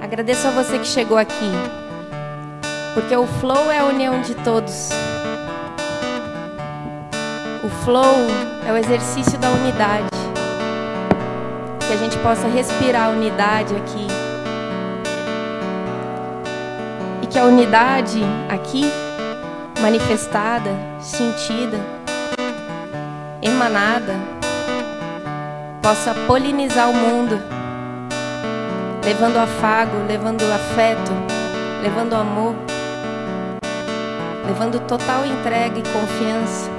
Agradeço a você que chegou aqui. Porque o flow é a união de todos. O flow é o exercício da unidade. Que a gente possa respirar unidade aqui. E que a unidade aqui, manifestada, sentida, emanada, possa polinizar o mundo, levando afago, levando afeto, levando amor, levando total entrega e confiança.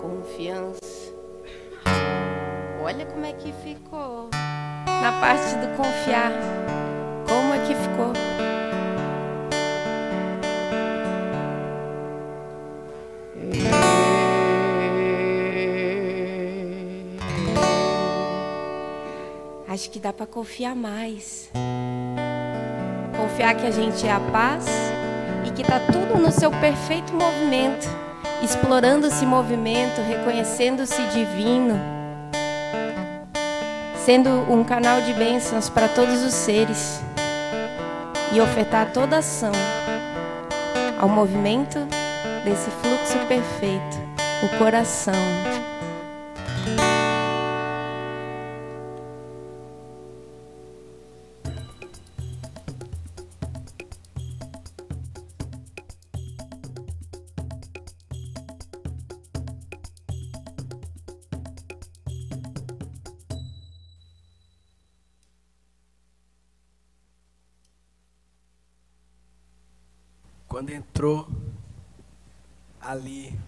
Confiança. Olha como é que ficou. Na parte do confiar. Como é que ficou? Acho que dá para confiar mais. Confiar que a gente é a paz e que está tudo no seu perfeito movimento, explorando esse movimento, reconhecendo-se divino, sendo um canal de bênçãos para todos os seres e ofertar toda ação ao movimento desse fluxo perfeito, o coração. Entrou ali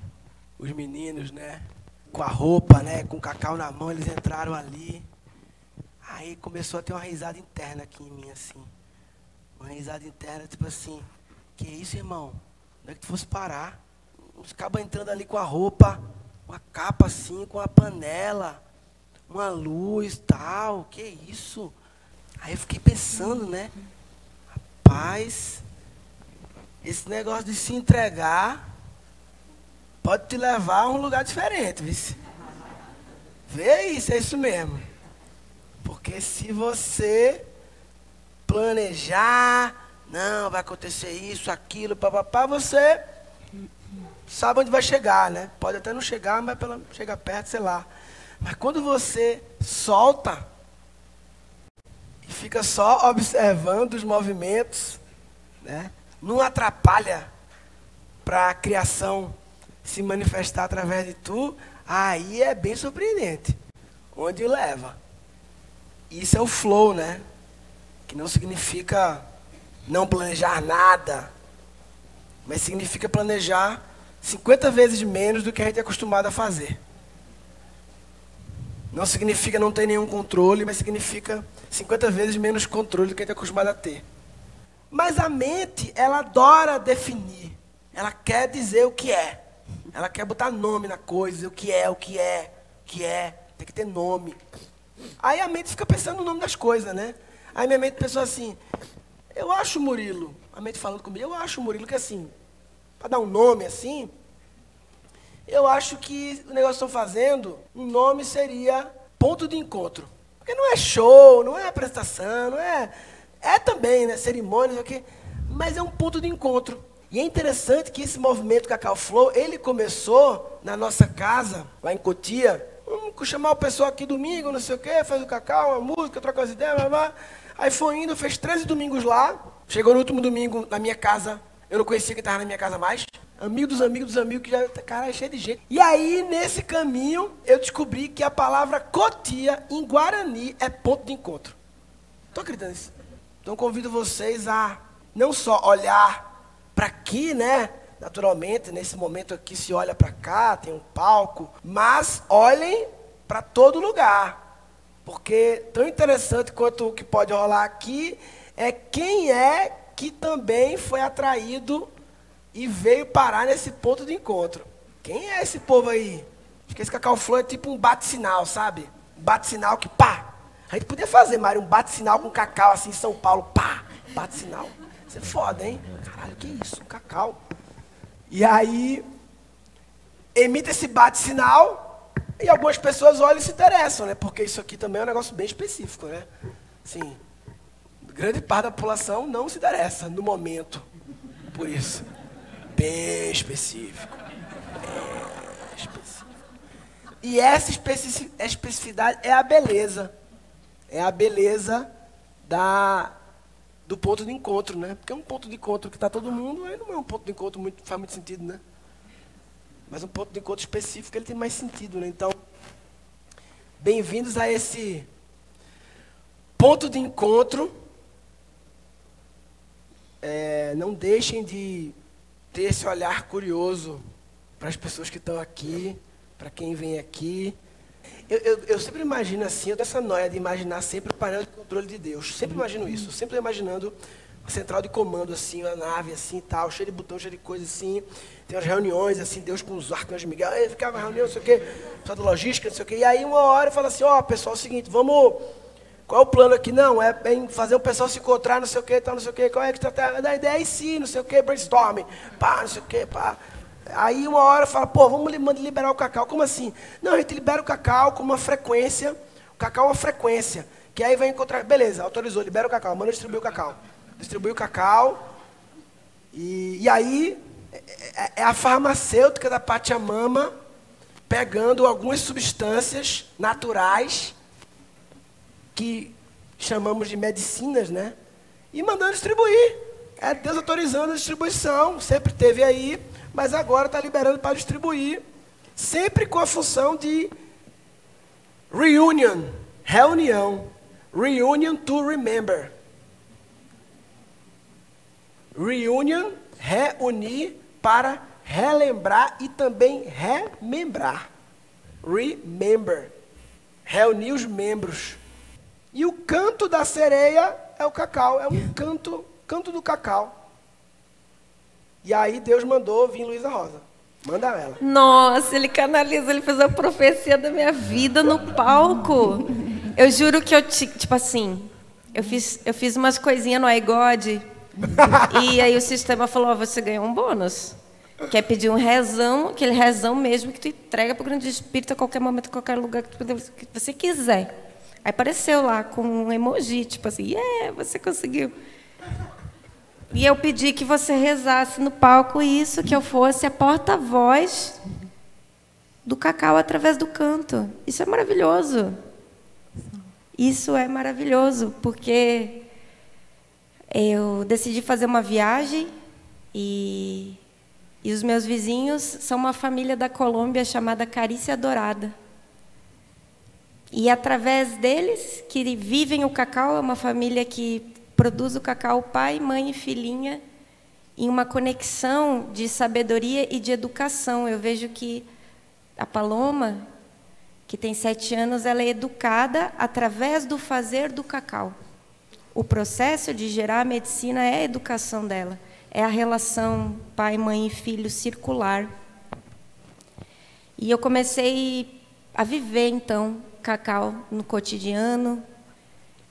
os meninos, né? Com a roupa, né? Com o cacau na mão, eles entraram ali. Aí começou a ter uma risada interna aqui em mim, assim. Uma risada interna, tipo assim, que isso, irmão? Onde é que tu fosse parar? Os cabos entrando ali com a roupa, com a capa assim, com a panela, uma luz tal, que isso? Aí eu fiquei pensando, né? Rapaz, esse negócio de se entregar pode te levar a um lugar diferente, vice. Vê isso, é isso mesmo. Porque se você planejar, não, vai acontecer isso, aquilo, papapá, você sabe onde vai chegar, né? Pode até não chegar, mas pela, chegar perto, sei lá. Mas quando você solta e fica só observando os movimentos, né? Não atrapalha para a criação se manifestar através de tu, aí é bem surpreendente. Onde leva. Isso é o flow, né? Que não significa não planejar nada, mas significa planejar 50 vezes menos do que a gente é acostumado a fazer. Não significa não ter nenhum controle, mas significa 50 vezes menos controle do que a gente é acostumado a ter. Mas a mente, ela adora definir. Ela quer dizer o que é. Ela quer botar nome na coisa, o que é, o que é, o que é. Tem que ter nome. Aí a mente fica pensando no nome das coisas, né? Aí minha mente pensou assim, eu acho Murilo, a mente falando comigo, eu acho Murilo que assim, para dar um nome assim, eu acho que o negócio que estão fazendo, um nome seria ponto de encontro. Porque não é show, não é apresentação, não é é também, né? Cerimônias, okay? mas é um ponto de encontro. E é interessante que esse movimento Cacau Flow, ele começou na nossa casa, lá em Cotia. Vamos chamar o pessoal aqui domingo, não sei o quê, faz o cacau, uma música, troca as ideias, blá, blá. Aí foi indo, fez 13 domingos lá. Chegou no último domingo na minha casa. Eu não conhecia quem estava na minha casa mais. Amigo dos amigos dos amigos, que já, cara, é cheio de gente. E aí, nesse caminho, eu descobri que a palavra cotia, em Guarani, é ponto de encontro. Estou acreditando nisso? Então convido vocês a não só olhar para aqui, né? Naturalmente, nesse momento aqui se olha para cá, tem um palco, mas olhem para todo lugar. Porque tão interessante quanto o que pode rolar aqui é quem é que também foi atraído e veio parar nesse ponto de encontro. Quem é esse povo aí? Acho que esse Cacau Flow é tipo um bate-sinal, sabe? Um bate-sinal que pá, a gente podia fazer, Mário, um bate-sinal com cacau assim em São Paulo. Pá! Bate-sinal. Isso é foda, hein? Caralho, que isso? Um cacau. E aí, emite esse bate-sinal e algumas pessoas olham e se interessam, né? Porque isso aqui também é um negócio bem específico, né? Assim, Grande parte da população não se interessa no momento por isso. Bem específico. Bem específico. E essa especificidade é a beleza. É a beleza da, do ponto de encontro, né? Porque um ponto de encontro que está todo mundo, aí não é um ponto de encontro muito faz muito sentido, né? Mas um ponto de encontro específico ele tem mais sentido, né? Então, bem-vindos a esse ponto de encontro. É, não deixem de ter esse olhar curioso para as pessoas que estão aqui, para quem vem aqui. Eu, eu, eu, sempre imagino assim, eu tenho essa noia de imaginar sempre o painel de controle de Deus. Sempre imagino isso, sempre imaginando a central de comando assim, a nave assim tal, cheio de botão, cheio de coisa assim. Tem umas reuniões assim, Deus com os arcanjos Miguel, aí ficava reunião, não sei o quê, pessoal da logística, não sei o quê. E aí uma hora fala assim, ó, oh, pessoal, é o seguinte, vamos. Qual é o plano aqui? Não, é em fazer o pessoal se encontrar, não sei o quê, tal, não sei o quê. Qual é que tá, tá da ideia em si, não sei o quê, brainstorming, pá, não sei o quê, pá. Aí uma hora fala, pô, vamos liberar o cacau. Como assim? Não, a gente libera o cacau com uma frequência. O cacau é uma frequência. Que aí vai encontrar. Beleza, autorizou, libera o cacau, manda distribuir o cacau. Distribui o cacau. E, e aí é, é, é a farmacêutica da Pachamama pegando algumas substâncias naturais que chamamos de medicinas, né? E mandando distribuir. É Deus autorizando a distribuição. Sempre teve aí mas agora está liberando para distribuir, sempre com a função de reunion, reunião, reunion to remember. Reunion, reunir para relembrar e também remembrar. Remember. Reunir os membros. E o canto da sereia é o cacau, é um canto, canto do cacau. E aí Deus mandou vir Luísa Rosa. Manda ela. Nossa, ele canaliza, ele fez a profecia da minha vida no palco. Eu juro que eu, tipo assim, eu fiz, eu fiz umas coisinhas no iGod. e aí o sistema falou: oh, você ganhou um bônus. Quer pedir um rezão, aquele rezão mesmo que tu entrega para o grande espírito a qualquer momento, qualquer lugar que você quiser. Aí apareceu lá com um emoji, tipo assim, yeah, você conseguiu. E eu pedi que você rezasse no palco isso, que eu fosse a porta-voz do cacau através do canto. Isso é maravilhoso. Isso é maravilhoso, porque eu decidi fazer uma viagem e, e os meus vizinhos são uma família da Colômbia chamada Carícia Dourada. E através deles, que vivem o cacau, é uma família que produz o cacau pai, mãe e filhinha em uma conexão de sabedoria e de educação. Eu vejo que a Paloma, que tem sete anos, ela é educada através do fazer do cacau. O processo de gerar a medicina é a educação dela, é a relação pai, mãe e filho circular. E eu comecei a viver então cacau no cotidiano,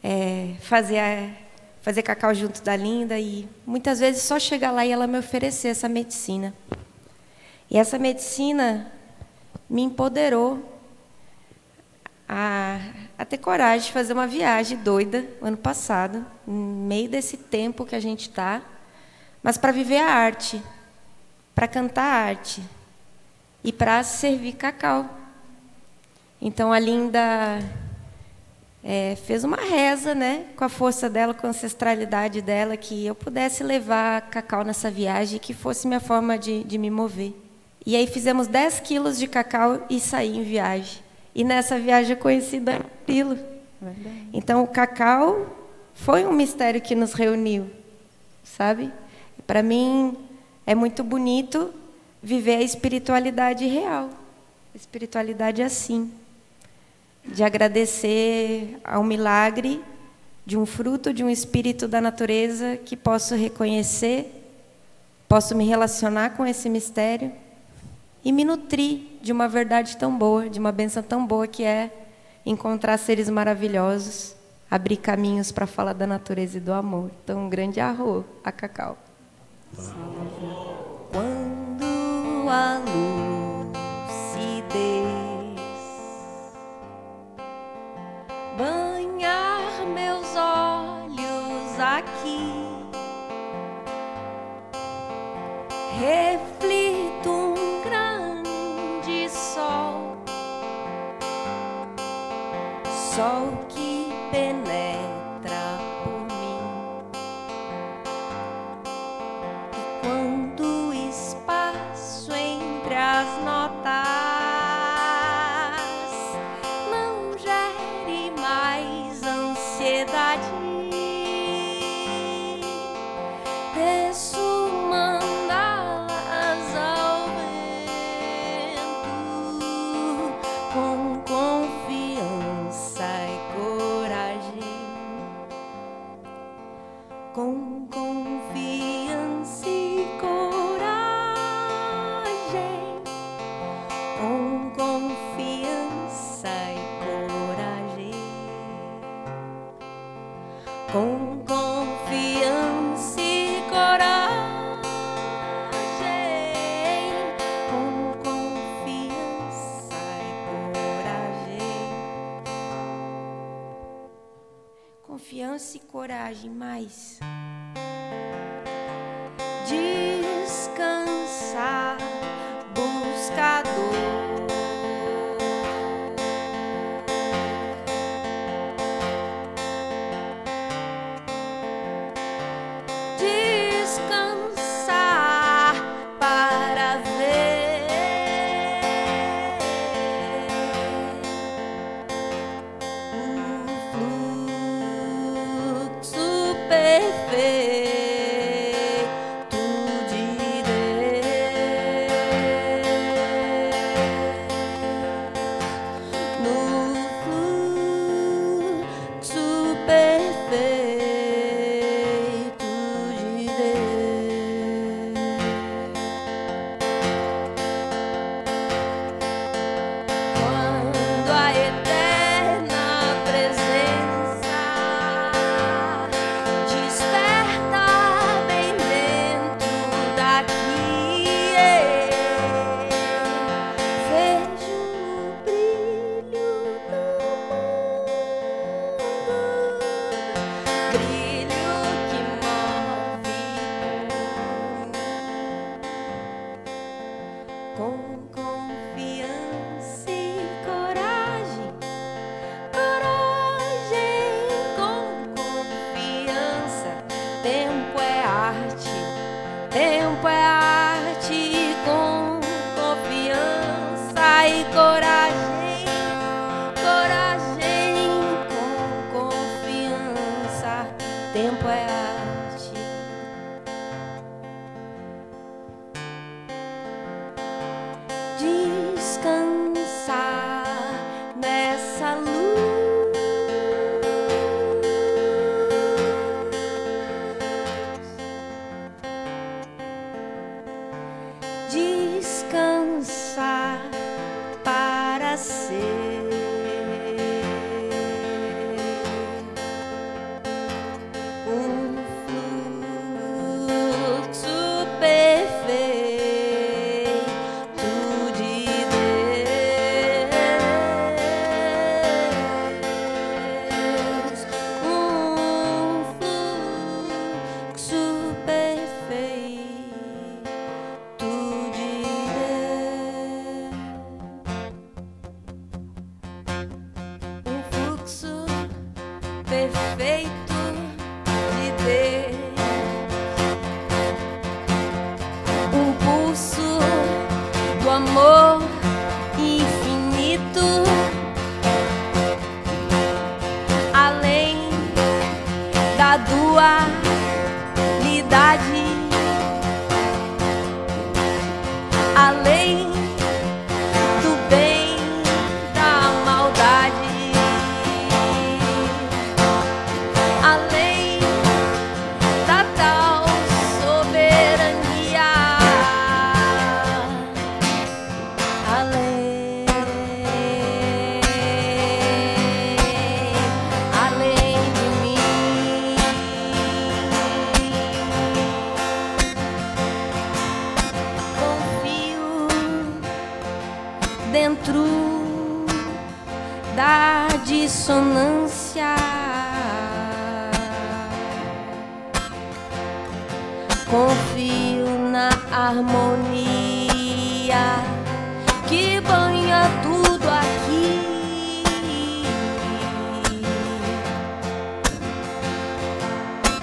é, fazer fazer cacau junto da Linda e muitas vezes só chegar lá e ela me oferecer essa medicina. E essa medicina me empoderou a, a ter coragem de fazer uma viagem doida ano passado, no meio desse tempo que a gente está, mas para viver a arte, para cantar a arte e para servir cacau. Então a Linda é, fez uma reza, né, com a força dela, com a ancestralidade dela, que eu pudesse levar cacau nessa viagem, que fosse minha forma de, de me mover. E aí fizemos 10 quilos de cacau e saí em viagem. E nessa viagem eu conheci Danilo. Então o cacau foi um mistério que nos reuniu, sabe? Para mim é muito bonito viver a espiritualidade real. A espiritualidade é assim de agradecer ao milagre de um fruto, de um espírito da natureza que posso reconhecer, posso me relacionar com esse mistério e me nutrir de uma verdade tão boa, de uma benção tão boa que é encontrar seres maravilhosos, abrir caminhos para falar da natureza e do amor. Então, um grande arro a Cacau. Quando a lucidez banhar meus olhos aqui. Reflito um grande sol, sol que penetra.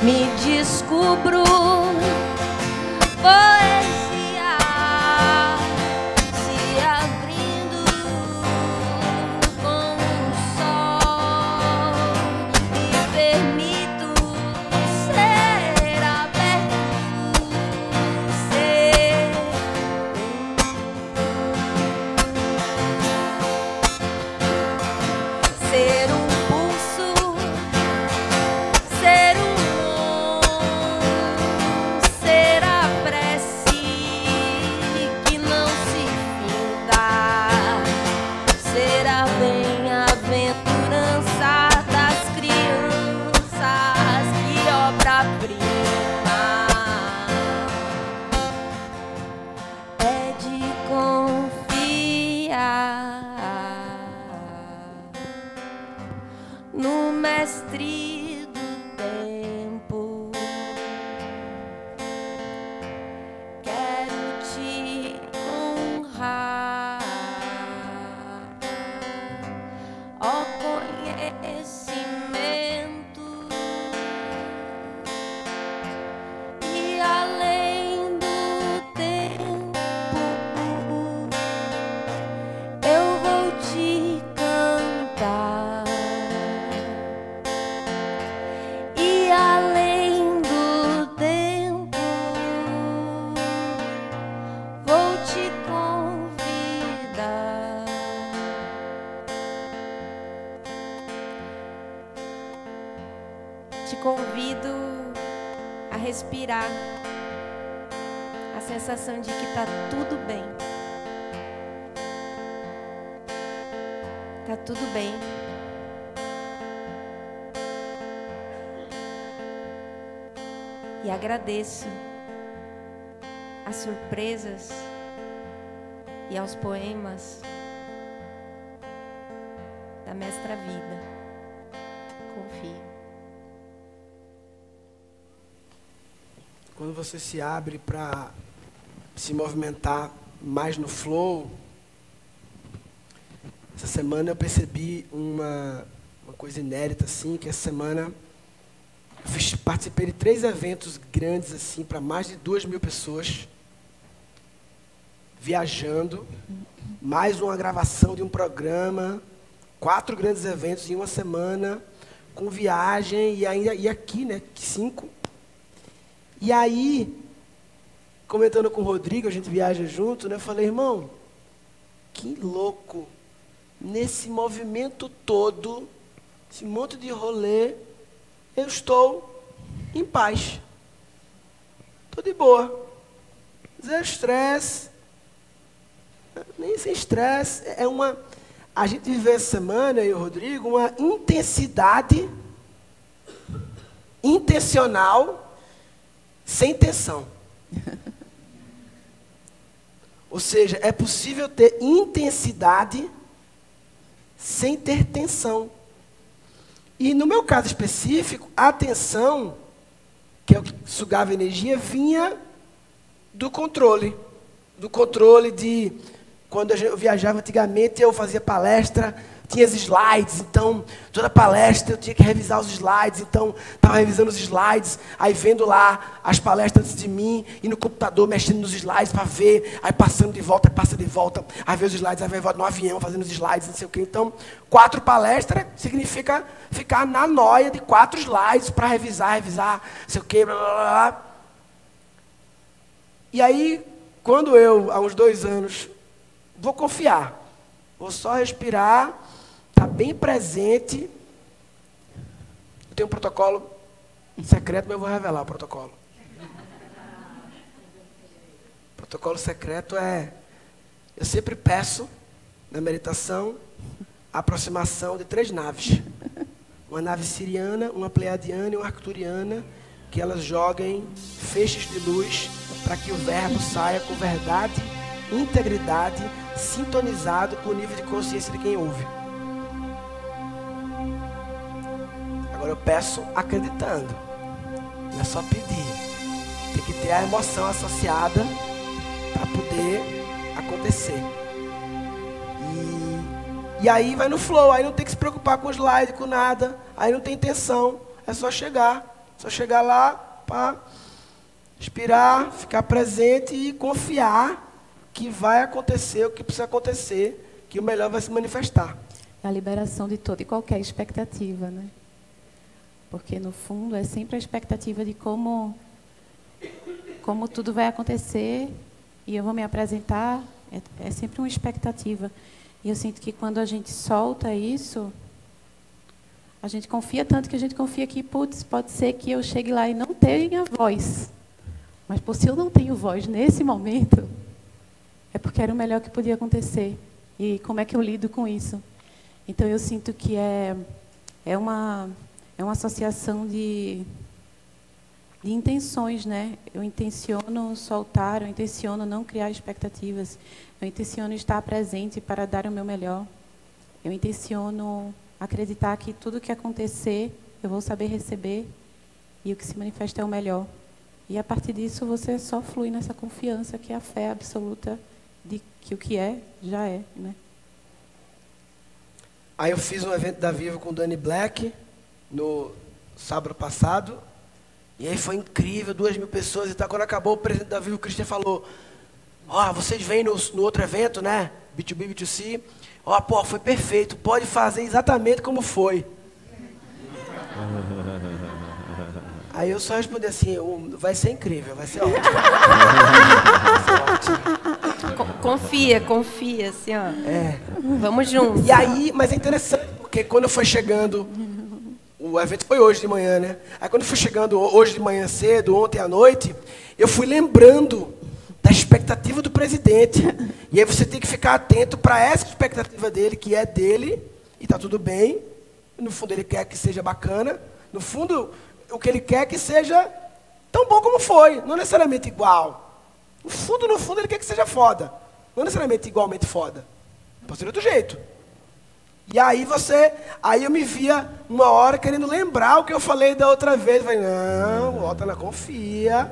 Me descubro agradeço as surpresas e aos poemas da mestra vida. Confio. Quando você se abre para se movimentar mais no flow, essa semana eu percebi uma, uma coisa inédita, assim, que essa semana participei de três eventos grandes, assim, para mais de duas mil pessoas, viajando, mais uma gravação de um programa, quatro grandes eventos em uma semana, com viagem, e ainda e aqui, né, cinco. E aí, comentando com o Rodrigo, a gente viaja junto, né? Eu falei, irmão, que louco. Nesse movimento todo, esse monte de rolê, eu estou em paz. Estou de boa. Zero estresse. Nem sem estresse. É uma. A gente viveu essa semana, eu e o Rodrigo, uma intensidade intencional sem tensão. Ou seja, é possível ter intensidade sem ter tensão. E no meu caso específico, a tensão, que é o que sugava energia, vinha do controle. Do controle de. Quando eu viajava antigamente, eu fazia palestra, tinha os slides, então toda palestra eu tinha que revisar os slides, então estava revisando os slides, aí vendo lá as palestras antes de mim, e no computador mexendo nos slides para ver, aí passando de volta, passa de volta, aí ver os slides, aí vai no avião fazendo os slides, não sei o quê. Então, quatro palestras significa ficar na noia de quatro slides para revisar, revisar, não sei o quê, blá, blá, blá. E aí, quando eu, há uns dois anos, vou confiar, vou só respirar, está bem presente. Eu tenho um protocolo secreto, mas eu vou revelar o protocolo. O protocolo secreto é, eu sempre peço, na meditação, a aproximação de três naves. Uma nave siriana, uma pleiadiana e uma arcturiana, que elas joguem feixes de luz para que o verbo saia com verdade, integridade, sintonizado com o nível de consciência de quem ouve. Agora eu peço acreditando. Não é só pedir. Tem que ter a emoção associada para poder acontecer. E, e aí vai no flow, aí não tem que se preocupar com slide, com nada, aí não tem tensão, é só chegar, só chegar lá para inspirar, ficar presente e confiar que vai acontecer o que precisa acontecer, que o melhor vai se manifestar. É a liberação de toda e qualquer expectativa, né? Porque no fundo é sempre a expectativa de como como tudo vai acontecer e eu vou me apresentar, é, é sempre uma expectativa. E eu sinto que quando a gente solta isso, a gente confia tanto que a gente confia que, putz, pode ser que eu chegue lá e não tenha voz. Mas, por se eu não tenho voz nesse momento, é porque era o melhor que podia acontecer. E como é que eu lido com isso? Então, eu sinto que é, é, uma, é uma associação de, de intenções, né? Eu intenciono soltar, eu intenciono não criar expectativas, eu intenciono estar presente para dar o meu melhor. Eu intenciono acreditar que tudo que acontecer, eu vou saber receber e o que se manifesta é o melhor. E a partir disso você só flui nessa confiança que é a fé absoluta de que o que é, já é. Né? Aí eu fiz um evento da Viva com o Dani Black no sábado passado. E aí foi incrível, duas mil pessoas e tal. Quando acabou, o presidente da Viva, o Christian, falou: Ó, oh, vocês vêm no, no outro evento, né? B2B, B2C. Ó, oh, pô, foi perfeito, pode fazer exatamente como foi. Aí eu só respondi assim, vai ser incrível, vai ser ótimo. vai ser ótimo. Confia, confia, assim, ó. É. Vamos juntos. E aí, mas é interessante, porque quando foi chegando, o evento foi hoje de manhã, né? Aí quando foi chegando hoje de manhã cedo, ontem à noite, eu fui lembrando da expectativa do presidente. E aí você tem que ficar atento para essa expectativa dele, que é dele, e está tudo bem. No fundo ele quer que seja bacana. No fundo, o que ele quer é que seja tão bom como foi, não necessariamente igual. No fundo, no fundo, ele quer que seja foda. Não necessariamente igualmente foda. Pode ser de outro jeito. E aí você, aí eu me via uma hora querendo lembrar o que eu falei da outra vez. Eu falei, não, volta na confia.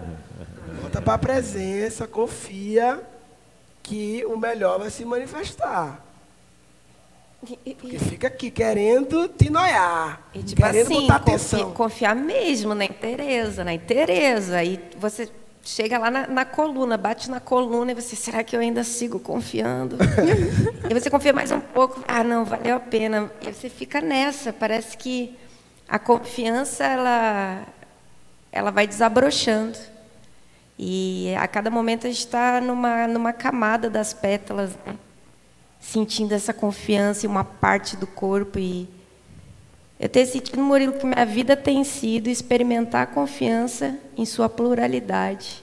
Volta para a presença, confia que o melhor vai se manifestar. Porque fica aqui querendo te noiar. E, tipo querendo assim, botar atenção. Confiar mesmo na interesa, na interesa. E você chega lá na, na, coluna, bate na coluna e você, será que eu ainda sigo confiando? e você confia mais um pouco, ah, não, valeu a pena. E você fica nessa, parece que a confiança, ela, ela vai desabrochando. E a cada momento a gente está numa, numa camada das pétalas, né? sentindo essa confiança em uma parte do corpo e eu tenho sentido, Murilo, que minha vida tem sido experimentar a confiança em sua pluralidade.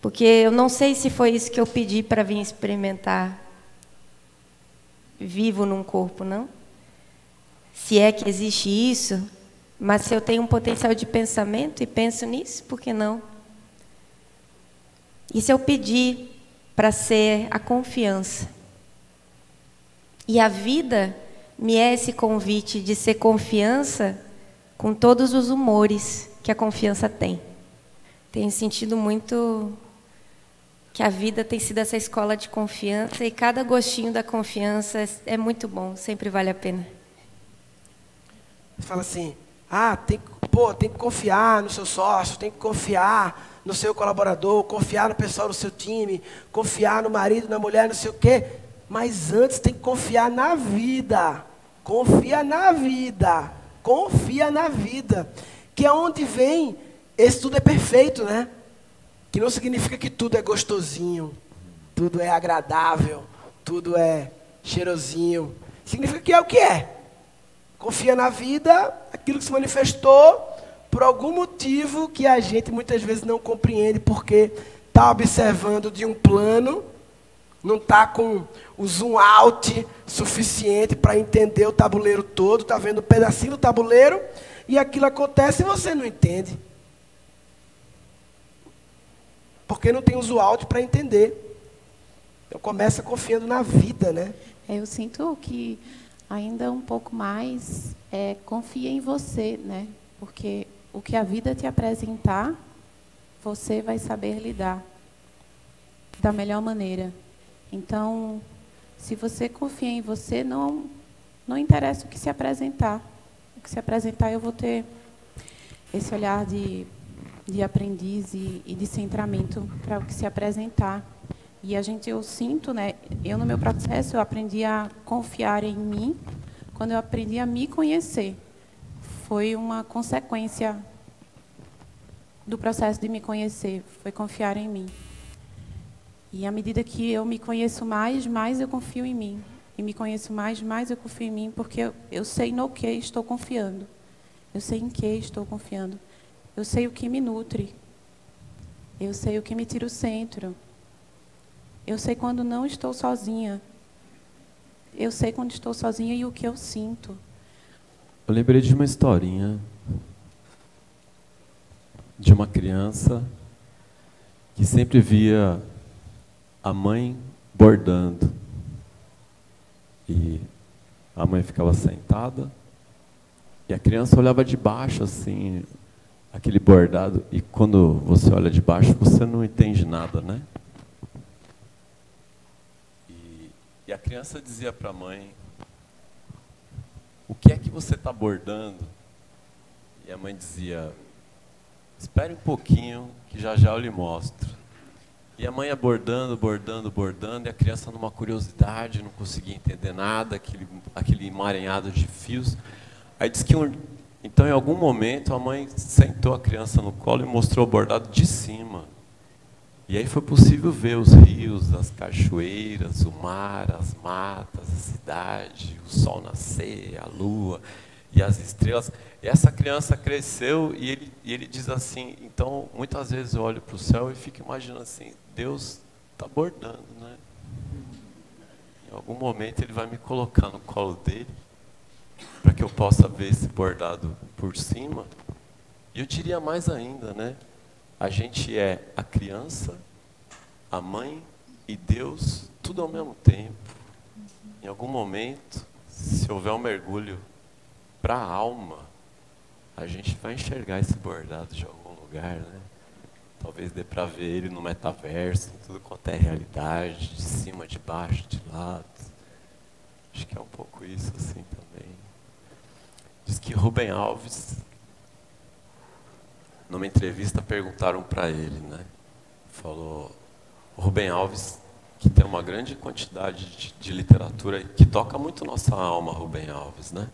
Porque eu não sei se foi isso que eu pedi para vir experimentar vivo num corpo, não? Se é que existe isso, mas se eu tenho um potencial de pensamento e penso nisso, por que não? E se eu pedir para ser a confiança? E a vida me é esse convite de ser confiança com todos os humores que a confiança tem. Tenho sentido muito que a vida tem sido essa escola de confiança e cada gostinho da confiança é muito bom, sempre vale a pena. Fala assim, ah, tem, pô, tem que confiar no seu sócio, tem que confiar no seu colaborador, confiar no pessoal do seu time, confiar no marido, na mulher, não sei o quê. Mas antes tem que confiar na vida. Confia na vida. Confia na vida. Que é onde vem, esse tudo é perfeito, né? Que não significa que tudo é gostosinho, tudo é agradável, tudo é cheirosinho. Significa que é o que é. Confia na vida, aquilo que se manifestou por algum motivo que a gente muitas vezes não compreende, porque está observando de um plano não está com o zoom out suficiente para entender o tabuleiro todo, está vendo um pedacinho do tabuleiro e aquilo acontece e você não entende. Porque não tem o zoom out para entender. Então começa confiando na vida, né? É, eu sinto que ainda um pouco mais é, confia em você, né? Porque o que a vida te apresentar você vai saber lidar da melhor maneira. Então, se você confia em você, não não interessa o que se apresentar. O que se apresentar, eu vou ter esse olhar de, de aprendiz e, e de centramento para o que se apresentar. E a gente, eu sinto, né? Eu no meu processo, eu aprendi a confiar em mim quando eu aprendi a me conhecer. Foi uma consequência do processo de me conhecer, foi confiar em mim. E à medida que eu me conheço mais, mais eu confio em mim. E me conheço mais, mais eu confio em mim, porque eu, eu sei no que estou confiando. Eu sei em que estou confiando. Eu sei o que me nutre. Eu sei o que me tira o centro. Eu sei quando não estou sozinha. Eu sei quando estou sozinha e o que eu sinto. Eu lembrei de uma historinha de uma criança que sempre via a mãe bordando. E a mãe ficava sentada e a criança olhava de baixo assim, aquele bordado, e quando você olha de baixo, você não entende nada, né? E, e a criança dizia para a mãe: O que é que você está bordando? E a mãe dizia: Espere um pouquinho, que já já eu lhe mostro. E a mãe abordando, bordando, bordando, e a criança numa curiosidade, não conseguia entender nada, aquele, aquele emaranhado de fios. Aí diz que, um, então, em algum momento, a mãe sentou a criança no colo e mostrou o bordado de cima. E aí foi possível ver os rios, as cachoeiras, o mar, as matas, a cidade, o sol nascer, a lua e as estrelas. Essa criança cresceu e ele, e ele diz assim: então, muitas vezes eu olho para o céu e fico imaginando assim: Deus está bordando, né? Em algum momento ele vai me colocar no colo dele para que eu possa ver esse bordado por cima. E eu diria mais ainda, né? A gente é a criança, a mãe e Deus, tudo ao mesmo tempo. Em algum momento, se houver um mergulho para a alma, a gente vai enxergar esse bordado de algum lugar, né? Talvez dê para ver ele no metaverso, em tudo quanto é realidade, de cima, de baixo, de lado. Acho que é um pouco isso assim também. Diz que Rubem Alves, numa entrevista, perguntaram para ele, né? Falou, Rubem Alves, que tem uma grande quantidade de, de literatura que toca muito nossa alma, Rubem Alves, né?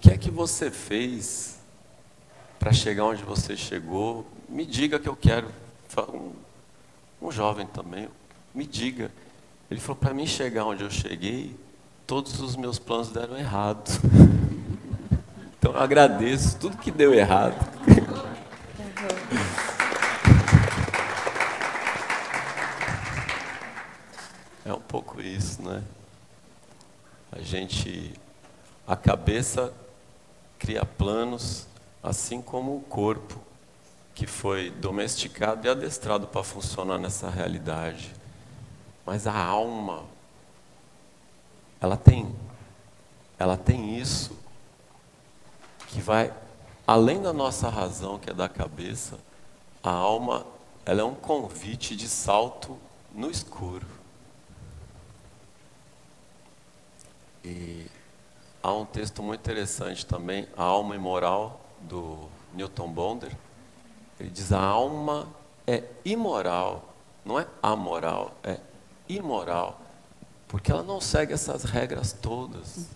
Que é que você fez para chegar onde você chegou? Me diga que eu quero. Um, um jovem também, me diga. Ele falou: para mim chegar onde eu cheguei, todos os meus planos deram errado. Então eu agradeço tudo que deu errado. É um pouco isso, né? A gente a cabeça cria planos, assim como o corpo, que foi domesticado e adestrado para funcionar nessa realidade. Mas a alma, ela tem, ela tem isso que vai além da nossa razão, que é da cabeça. A alma, ela é um convite de salto no escuro. E Há um texto muito interessante também, A Alma Imoral, do Newton Bonder. Ele diz: a alma é imoral, não é amoral, é imoral, porque ela não segue essas regras todas.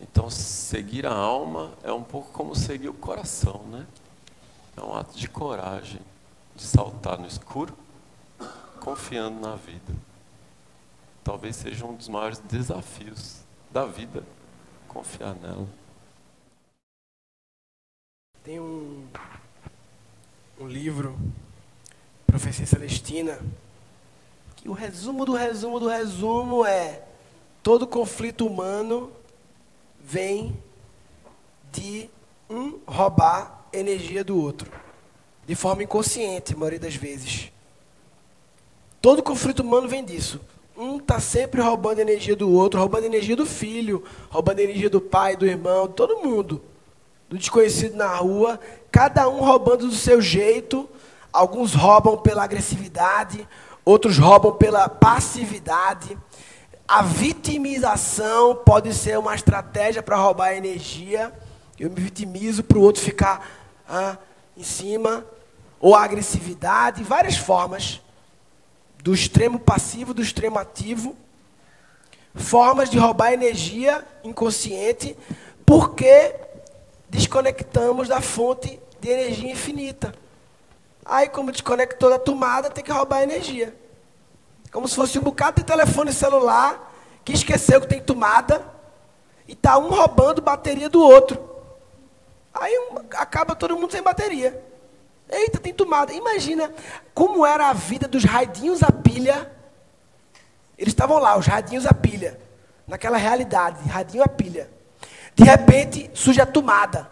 Então, seguir a alma é um pouco como seguir o coração, né? É um ato de coragem, de saltar no escuro, confiando na vida. Talvez seja um dos maiores desafios da vida confiar nela. Tem um, um livro, Profecia Celestina, que o resumo do resumo do resumo é: todo conflito humano vem de um roubar energia do outro, de forma inconsciente, a maioria das vezes. Todo conflito humano vem disso. Um está sempre roubando energia do outro, roubando energia do filho, roubando energia do pai, do irmão, todo mundo. do desconhecido na rua, cada um roubando do seu jeito. Alguns roubam pela agressividade, outros roubam pela passividade. A vitimização pode ser uma estratégia para roubar energia. Eu me vitimizo para o outro ficar ah, em cima. Ou agressividade, várias formas. Do extremo passivo, do extremo ativo. Formas de roubar energia inconsciente, porque desconectamos da fonte de energia infinita. Aí, como desconectou da tomada, tem que roubar energia. Como se fosse um bocado de telefone celular que esqueceu que tem tomada e está um roubando bateria do outro. Aí um, acaba todo mundo sem bateria. Eita, tem tomada. Imagina como era a vida dos radinhos a pilha. Eles estavam lá, os radinhos a pilha. Naquela realidade, radinho a pilha. De repente, surge a tomada.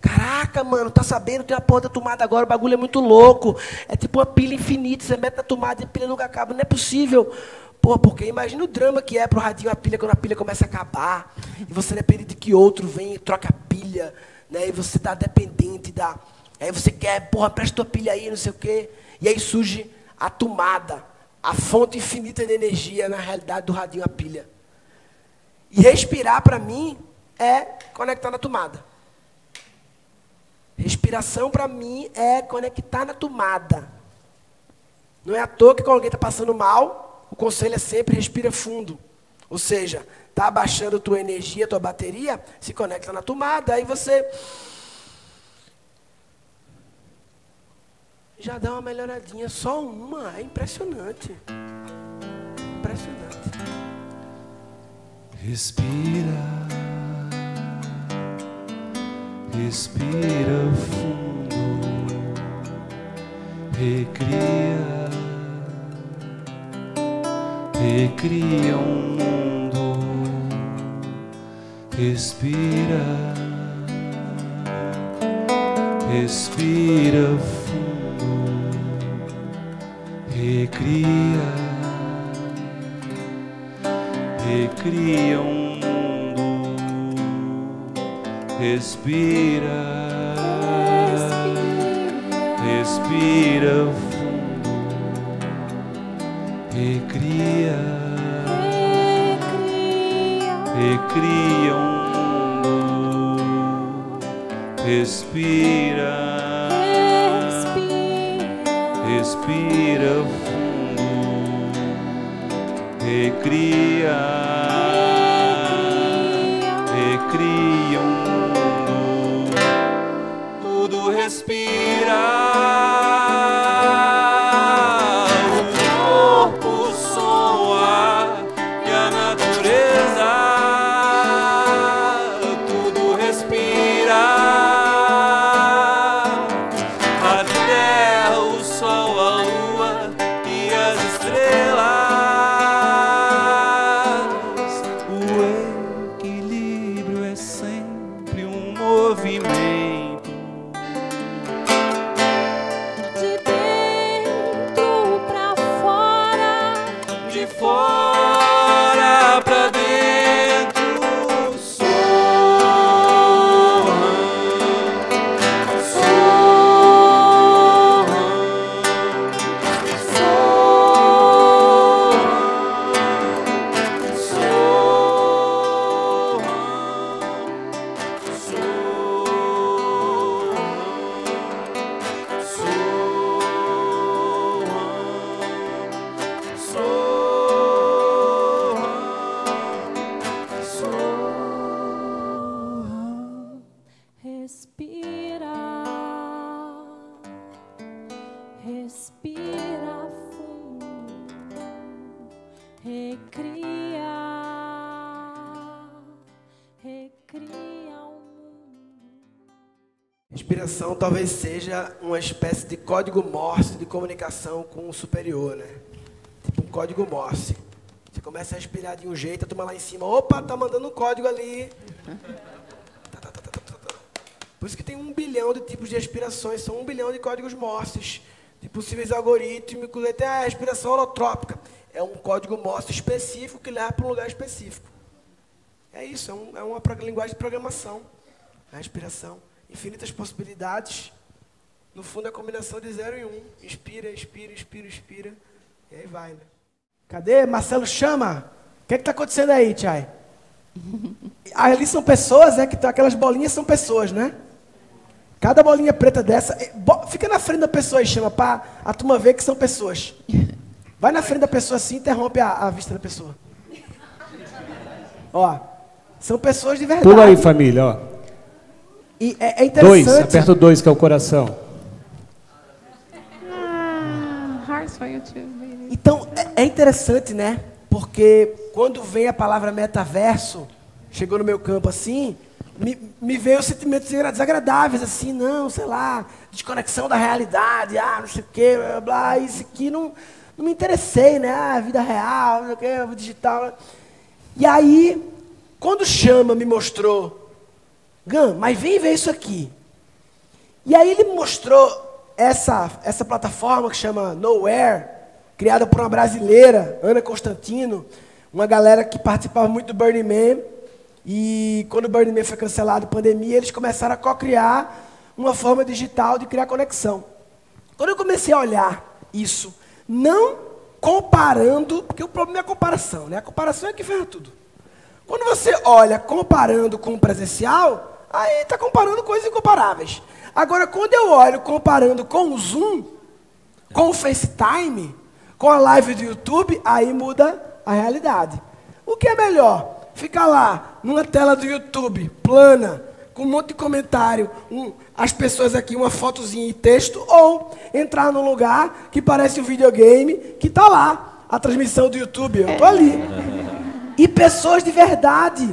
Caraca, mano, tá sabendo? Tem a porra da tomada agora, o bagulho é muito louco. É tipo uma pilha infinita, você mete na tomada e a pilha nunca acaba. Não é possível. Pô, porque imagina o drama que é pro radinho a pilha quando a pilha começa a acabar. E você depende de que outro vem e troca a pilha. Né? E você tá dependente da. Aí você quer, porra, presta tua pilha aí, não sei o quê. E aí surge a tomada, a fonte infinita de energia, na realidade, do radinho a pilha. E respirar, para mim, é conectar na tomada. Respiração para mim é conectar na tomada. Não é à toa que quando alguém está passando mal, o conselho é sempre respira fundo. Ou seja, está abaixando tua energia, tua bateria, se conecta na tomada, aí você já dá uma melhoradinha, só uma, é impressionante. Impressionante. Respira. Respira fundo, recria, recria um mundo. Respira, respira fundo, recria, recria um Respira, respira fundo, recria, recria um mundo, respira, respira fundo, recria, recria um Inspiração comunicação com o superior, né? Tipo um código Morse. Você começa a respirar de um jeito, a turma lá em cima, opa, tá mandando um código ali. Tá, tá, tá, Por isso que tem um bilhão de tipos de respirações, são um bilhão de códigos Morses, de possíveis algorítmicos, até a respiração holotrópica. É um código Morse específico que leva para um lugar específico. É isso, é, um, é uma linguagem de programação. A respiração. Infinitas possibilidades. No fundo, é a combinação de zero e um. Inspira, expira, inspira, expira. E aí vai, né? Cadê? Marcelo chama. O que está acontecendo aí, Tchai? Ali são pessoas, né? Que tá, aquelas bolinhas são pessoas, né? Cada bolinha preta dessa. eh, Fica na frente da pessoa e chama para a turma ver que são pessoas. Vai na frente da pessoa assim e interrompe a, a vista da pessoa. Ó, são pessoas de verdade. Pula aí, família, ó. E é, é Dois, interessante. aperta o dois, que é o coração. Então, é, é interessante, né? Porque quando vem a palavra metaverso, chegou no meu campo assim, me, me veio sentimentos desagradáveis, assim, não, sei lá, desconexão da realidade, ah, não sei o quê, blá, blá, isso aqui não, não me interessei, né? Ah, vida real, não sei o quê, digital. né? E aí, quando Chama me mostrou, Gan, mas vem ver isso aqui. E aí ele mostrou essa, essa plataforma que chama Nowhere, criada por uma brasileira, Ana Constantino, uma galera que participava muito do Burning Man. E quando o Burning Man foi cancelado, pandemia, eles começaram a co-criar uma forma digital de criar conexão. Quando eu comecei a olhar isso, não comparando, porque o problema é a comparação, né? A comparação é que ferra tudo. Quando você olha comparando com o presencial, aí está comparando coisas incomparáveis. Agora, quando eu olho comparando com o Zoom, com o FaceTime, com a live do YouTube, aí muda a realidade. O que é melhor? Ficar lá, numa tela do YouTube, plana, com um monte de comentário, um- as pessoas aqui, uma fotozinha e texto, ou entrar num lugar que parece um videogame, que está lá, a transmissão do YouTube, eu estou ali. E pessoas de verdade.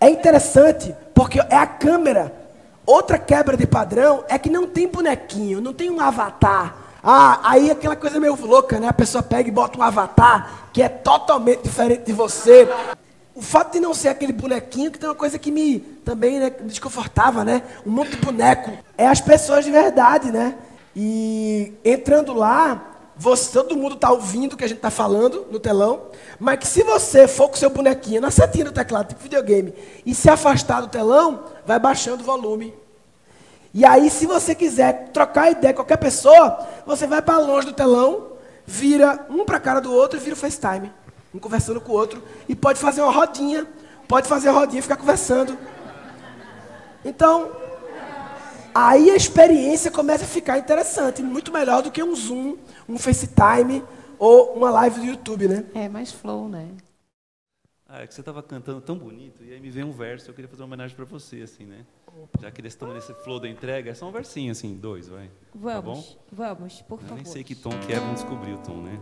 É interessante, porque é a câmera. Outra quebra de padrão é que não tem bonequinho, não tem um avatar. Ah, aí aquela coisa meio louca, né? A pessoa pega e bota um avatar que é totalmente diferente de você. O fato de não ser aquele bonequinho, que tem uma coisa que me também né, me desconfortava, né? Um monte de boneco. É as pessoas de verdade, né? E entrando lá, você, todo mundo está ouvindo o que a gente está falando no telão, mas que se você for com seu bonequinho na setinha do teclado, tipo videogame, e se afastar do telão, vai baixando o volume. E aí, se você quiser trocar ideia com qualquer pessoa, você vai para longe do telão, vira um para a cara do outro e vira o FaceTime. Um conversando com o outro. E pode fazer uma rodinha. Pode fazer a rodinha e ficar conversando. Então, aí a experiência começa a ficar interessante. Muito melhor do que um Zoom, um FaceTime ou uma live do YouTube, né? É mais flow, né? Ah, é que você estava cantando tão bonito, e aí me veio um verso, eu queria fazer uma homenagem para você, assim, né? Já que eles estão nesse flow da entrega, é só um versinho, assim, dois, vai. Tá bom? Vamos, vamos, por Eu favor. nem sei que tom que é, vamos descobrir o tom, né?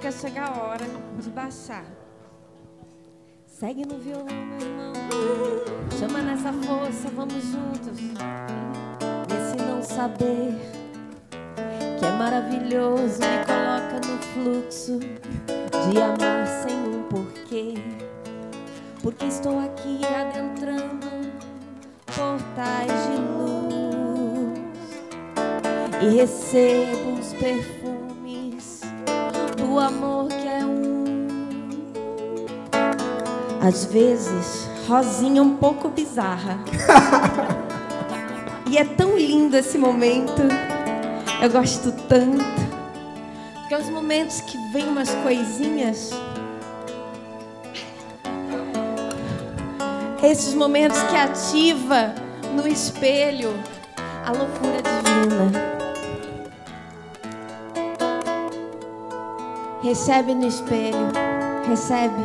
Que ia chegar a hora de baixar. Segue no violão, meu irmão. Chama nessa força, vamos juntos. Esse não saber que é maravilhoso me coloca no fluxo de amar sem um porquê. Porque estou aqui adentrando portais de luz e recebo os perfumes do amor que é um. Às vezes, Rosinha é um pouco bizarra. e é tão lindo esse momento. Eu gosto tanto. Porque é os momentos que vem umas coisinhas. Esses momentos que ativa no espelho a loucura divina. Recebe no espelho, recebe.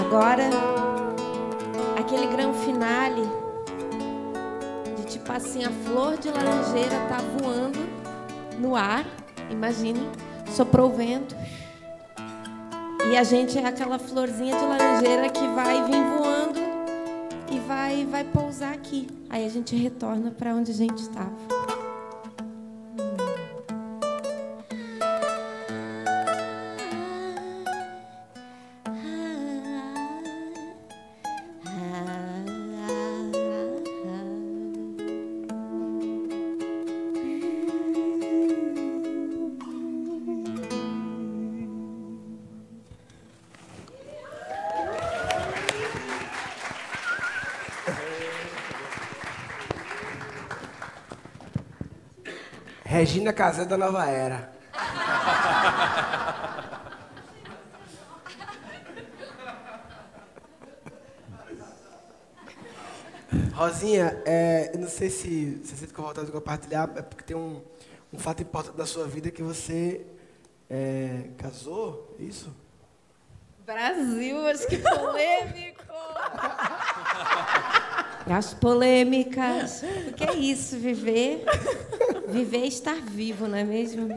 Agora, aquele grão finale de tipo assim, a flor de laranjeira tá voando no ar, imagine, soprou o vento. E a gente é aquela florzinha de laranjeira que vai vir voando e vai vai pousar aqui. Aí a gente retorna para onde a gente estava. Regina Casé da Nova Era. Rosinha, é, eu não sei se você sente com vontade de compartilhar, é porque tem um, um fato importante da sua vida que você é, casou, é isso? Brasil, acho que polêmico! As polêmicas. Porque é isso, viver. Viver é estar vivo, não é mesmo?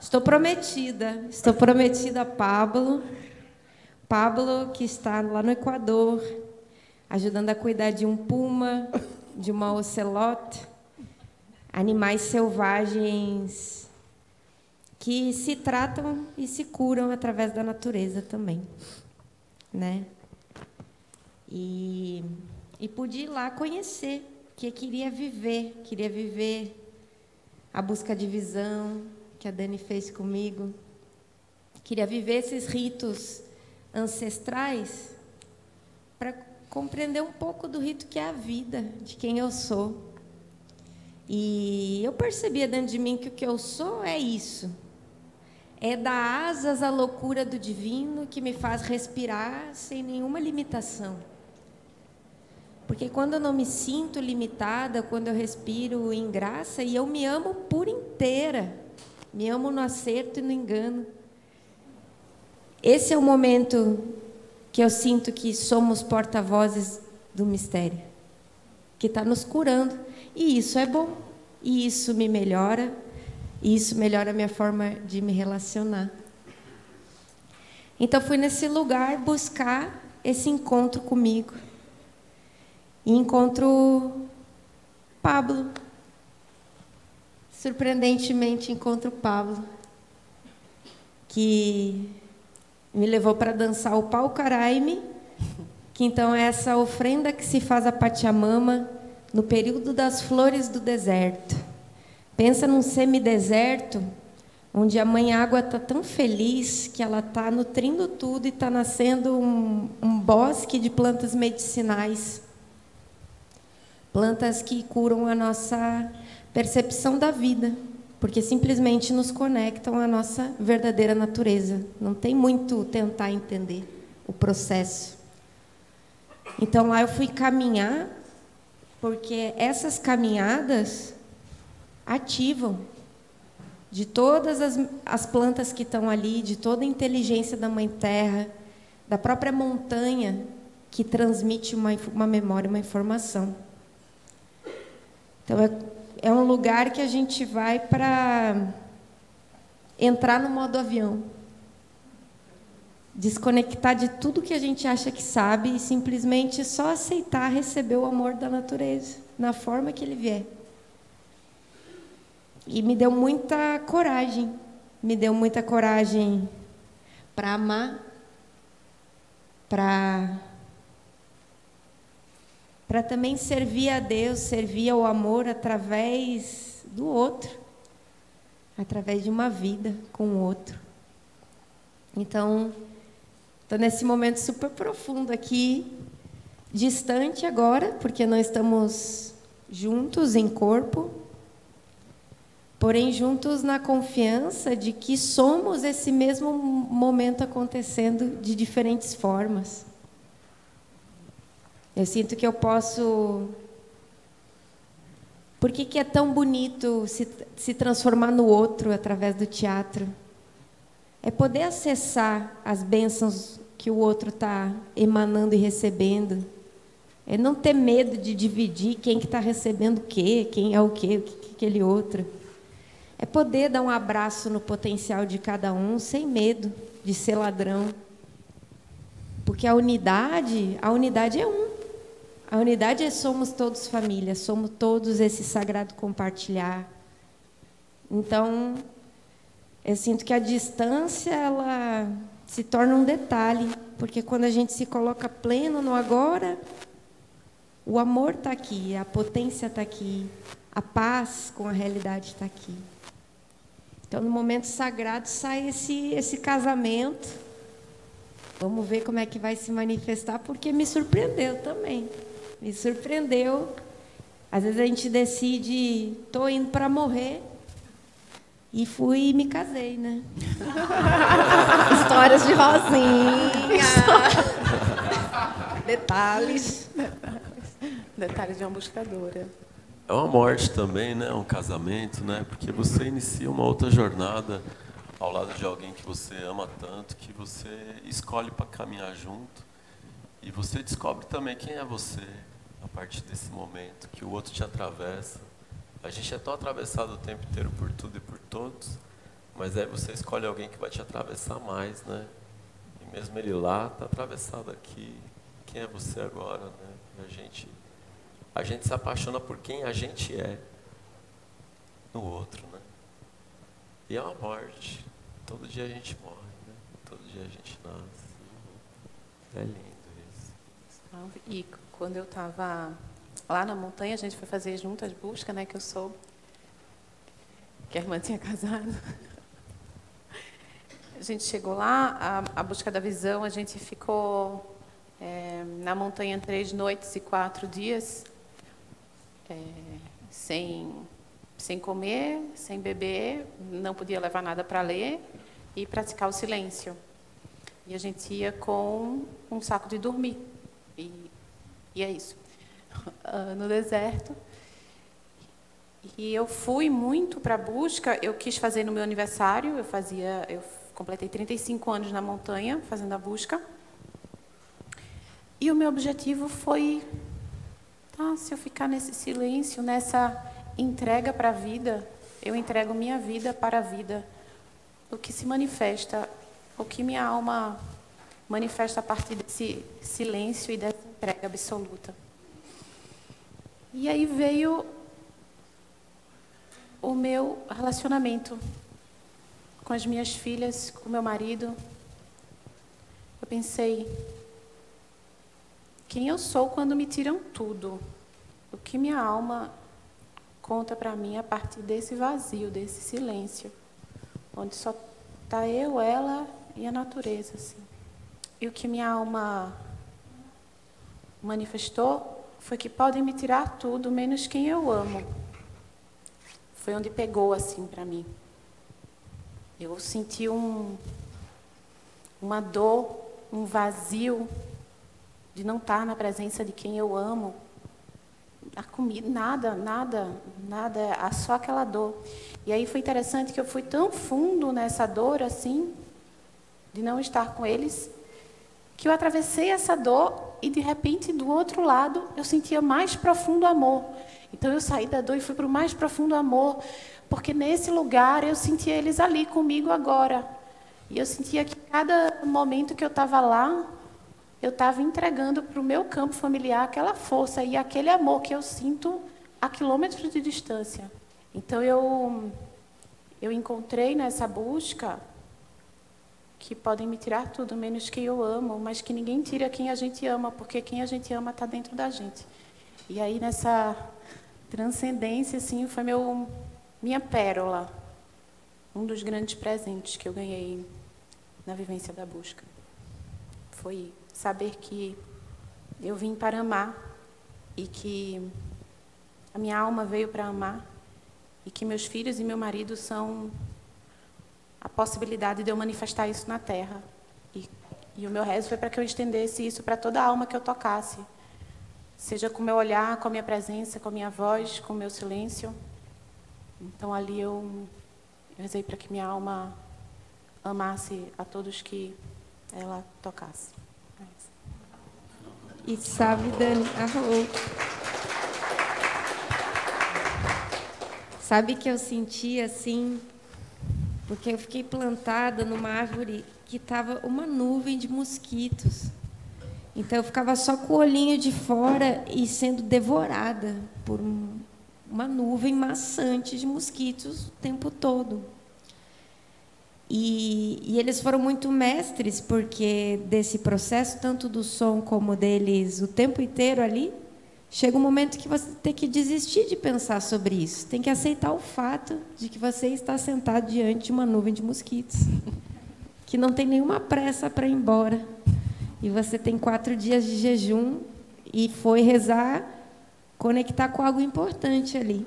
Estou prometida. Estou prometida a Pablo. Pablo, que está lá no Equador, ajudando a cuidar de um puma, de uma ocelote, animais selvagens que se tratam e se curam através da natureza também, né? E e pude ir lá conhecer, que queria viver, queria viver a busca de visão que a Dani fez comigo. Queria viver esses ritos ancestrais para compreender um pouco do rito que é a vida, de quem eu sou. E eu percebia dentro de mim que o que eu sou é isso. É dar asas à loucura do divino que me faz respirar sem nenhuma limitação. Porque quando eu não me sinto limitada, quando eu respiro em graça, e eu me amo por inteira, me amo no acerto e no engano. Esse é o momento que eu sinto que somos porta-vozes do mistério, que está nos curando. E isso é bom, e isso me melhora, e isso melhora a minha forma de me relacionar. Então, fui nesse lugar buscar esse encontro comigo. E encontro Pablo. Surpreendentemente encontro Pablo, que me levou para dançar o pau caraime, que então é essa ofrenda que se faz a Pachamama no período das flores do deserto. Pensa num semideserto, onde a mãe água está tão feliz que ela está nutrindo tudo e está nascendo um, um bosque de plantas medicinais plantas que curam a nossa percepção da vida, porque simplesmente nos conectam à nossa verdadeira natureza. Não tem muito tentar entender o processo. Então lá eu fui caminhar, porque essas caminhadas ativam de todas as, as plantas que estão ali, de toda a inteligência da Mãe Terra, da própria montanha que transmite uma, uma memória, uma informação. Então, é, é um lugar que a gente vai para entrar no modo avião. Desconectar de tudo que a gente acha que sabe e simplesmente só aceitar receber o amor da natureza, na forma que ele vier. E me deu muita coragem, me deu muita coragem para amar, para para também servir a Deus, servir ao amor através do outro, através de uma vida com o outro. Então, estou nesse momento super profundo aqui, distante agora, porque nós estamos juntos em corpo, porém juntos na confiança de que somos esse mesmo momento acontecendo de diferentes formas. Eu sinto que eu posso. Por que, que é tão bonito se, se transformar no outro através do teatro? É poder acessar as bênçãos que o outro está emanando e recebendo. É não ter medo de dividir quem que está recebendo o quê, quem é o quê, o que, que aquele outro. É poder dar um abraço no potencial de cada um sem medo de ser ladrão. Porque a unidade, a unidade é um. A unidade é somos todos família, somos todos esse sagrado compartilhar. Então, eu sinto que a distância ela se torna um detalhe, porque quando a gente se coloca pleno no agora, o amor está aqui, a potência está aqui, a paz com a realidade está aqui. Então, no momento sagrado sai esse, esse casamento. Vamos ver como é que vai se manifestar, porque me surpreendeu também. Me surpreendeu. Às vezes a gente decide, estou indo para morrer. E fui e me casei, né? Histórias de Rosinha. Detalhes. Detalhes de uma buscadora. É uma morte também, né? Um casamento, né? Porque você inicia uma outra jornada ao lado de alguém que você ama tanto, que você escolhe para caminhar junto. E você descobre também quem é você a partir desse momento, que o outro te atravessa. A gente é tão atravessado o tempo inteiro por tudo e por todos, mas aí você escolhe alguém que vai te atravessar mais, né? E mesmo ele lá, está atravessado aqui. Quem é você agora, né? E a gente, a gente se apaixona por quem a gente é no outro, né? E é uma morte. Todo dia a gente morre, né? Todo dia a gente nasce. É lindo. E quando eu estava lá na montanha, a gente foi fazer juntas busca, né? Que eu sou que a irmã tinha casado. A gente chegou lá, a, a busca da visão, a gente ficou é, na montanha três noites e quatro dias, é, sem, sem comer, sem beber, não podia levar nada para ler e praticar o silêncio. E a gente ia com um saco de dormir. E, e é isso. Uh, no deserto. E eu fui muito para a busca. Eu quis fazer no meu aniversário. Eu fazia, eu completei 35 anos na montanha fazendo a busca. E o meu objetivo foi, tá, se eu ficar nesse silêncio, nessa entrega para a vida, eu entrego minha vida para a vida. O que se manifesta, o que minha alma manifesta a partir desse silêncio e dessa entrega absoluta. E aí veio o meu relacionamento com as minhas filhas, com meu marido. Eu pensei, quem eu sou quando me tiram tudo? O que minha alma conta para mim a partir desse vazio, desse silêncio, onde só tá eu, ela e a natureza, assim. E o que minha alma manifestou foi que podem me tirar tudo, menos quem eu amo. Foi onde pegou assim para mim. Eu senti um, uma dor, um vazio de não estar na presença de quem eu amo. A comida, nada, nada, nada, só aquela dor. E aí foi interessante que eu fui tão fundo nessa dor assim, de não estar com eles, que eu atravessei essa dor e de repente do outro lado eu sentia mais profundo amor. Então eu saí da dor e fui para o mais profundo amor, porque nesse lugar eu sentia eles ali comigo agora. E eu sentia que cada momento que eu estava lá, eu estava entregando para o meu campo familiar aquela força e aquele amor que eu sinto a quilômetros de distância. Então eu eu encontrei nessa busca que podem me tirar tudo menos quem eu amo, mas que ninguém tira quem a gente ama, porque quem a gente ama está dentro da gente. E aí nessa transcendência assim foi meu minha pérola, um dos grandes presentes que eu ganhei na vivência da busca. Foi saber que eu vim para amar e que a minha alma veio para amar e que meus filhos e meu marido são a possibilidade de eu manifestar isso na terra. E, e o meu rezo foi para que eu estendesse isso para toda alma que eu tocasse. seja com o meu olhar, com a minha presença, com a minha voz, com o meu silêncio. Então ali eu, eu rezei para que minha alma amasse a todos que ela tocasse. E sabe, Dani, arrou. Sabe que eu senti assim, porque eu fiquei plantada numa árvore que estava uma nuvem de mosquitos. Então eu ficava só com o olhinho de fora e sendo devorada por um, uma nuvem maçante de mosquitos o tempo todo. E, e, eles foram muito mestres, porque desse processo, tanto do som como deles, o tempo inteiro ali, chega um momento que você tem que desistir de pensar sobre isso. Tem que aceitar o fato de que você está sentado diante de uma nuvem de mosquitos, que não tem nenhuma pressa para ir embora e você tem quatro dias de jejum e foi rezar, conectar com algo importante ali.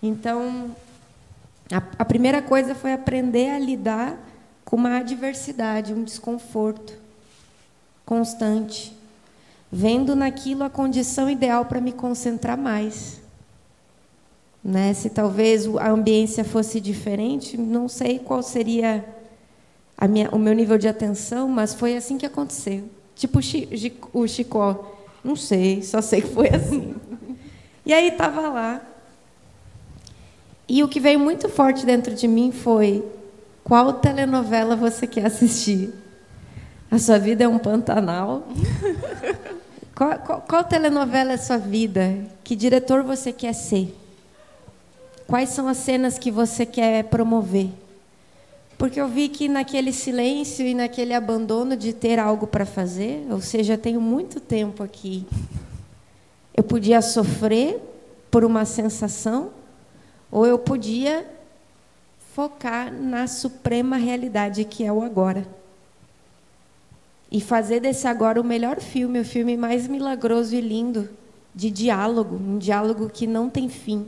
Então, a, a primeira coisa foi aprender a lidar com uma adversidade, um desconforto constante, vendo naquilo a condição ideal para me concentrar mais. Né? Se talvez a ambiência fosse diferente, não sei qual seria minha, o meu nível de atenção, mas foi assim que aconteceu. Tipo o Chicó. Não sei, só sei que foi assim. E aí estava lá. E o que veio muito forte dentro de mim foi: qual telenovela você quer assistir? A sua vida é um Pantanal? qual, qual, qual telenovela é sua vida? Que diretor você quer ser? Quais são as cenas que você quer promover? Porque eu vi que naquele silêncio e naquele abandono de ter algo para fazer, ou seja, tenho muito tempo aqui, eu podia sofrer por uma sensação, ou eu podia focar na suprema realidade que é o agora. E fazer desse agora o melhor filme, o filme mais milagroso e lindo de diálogo, um diálogo que não tem fim.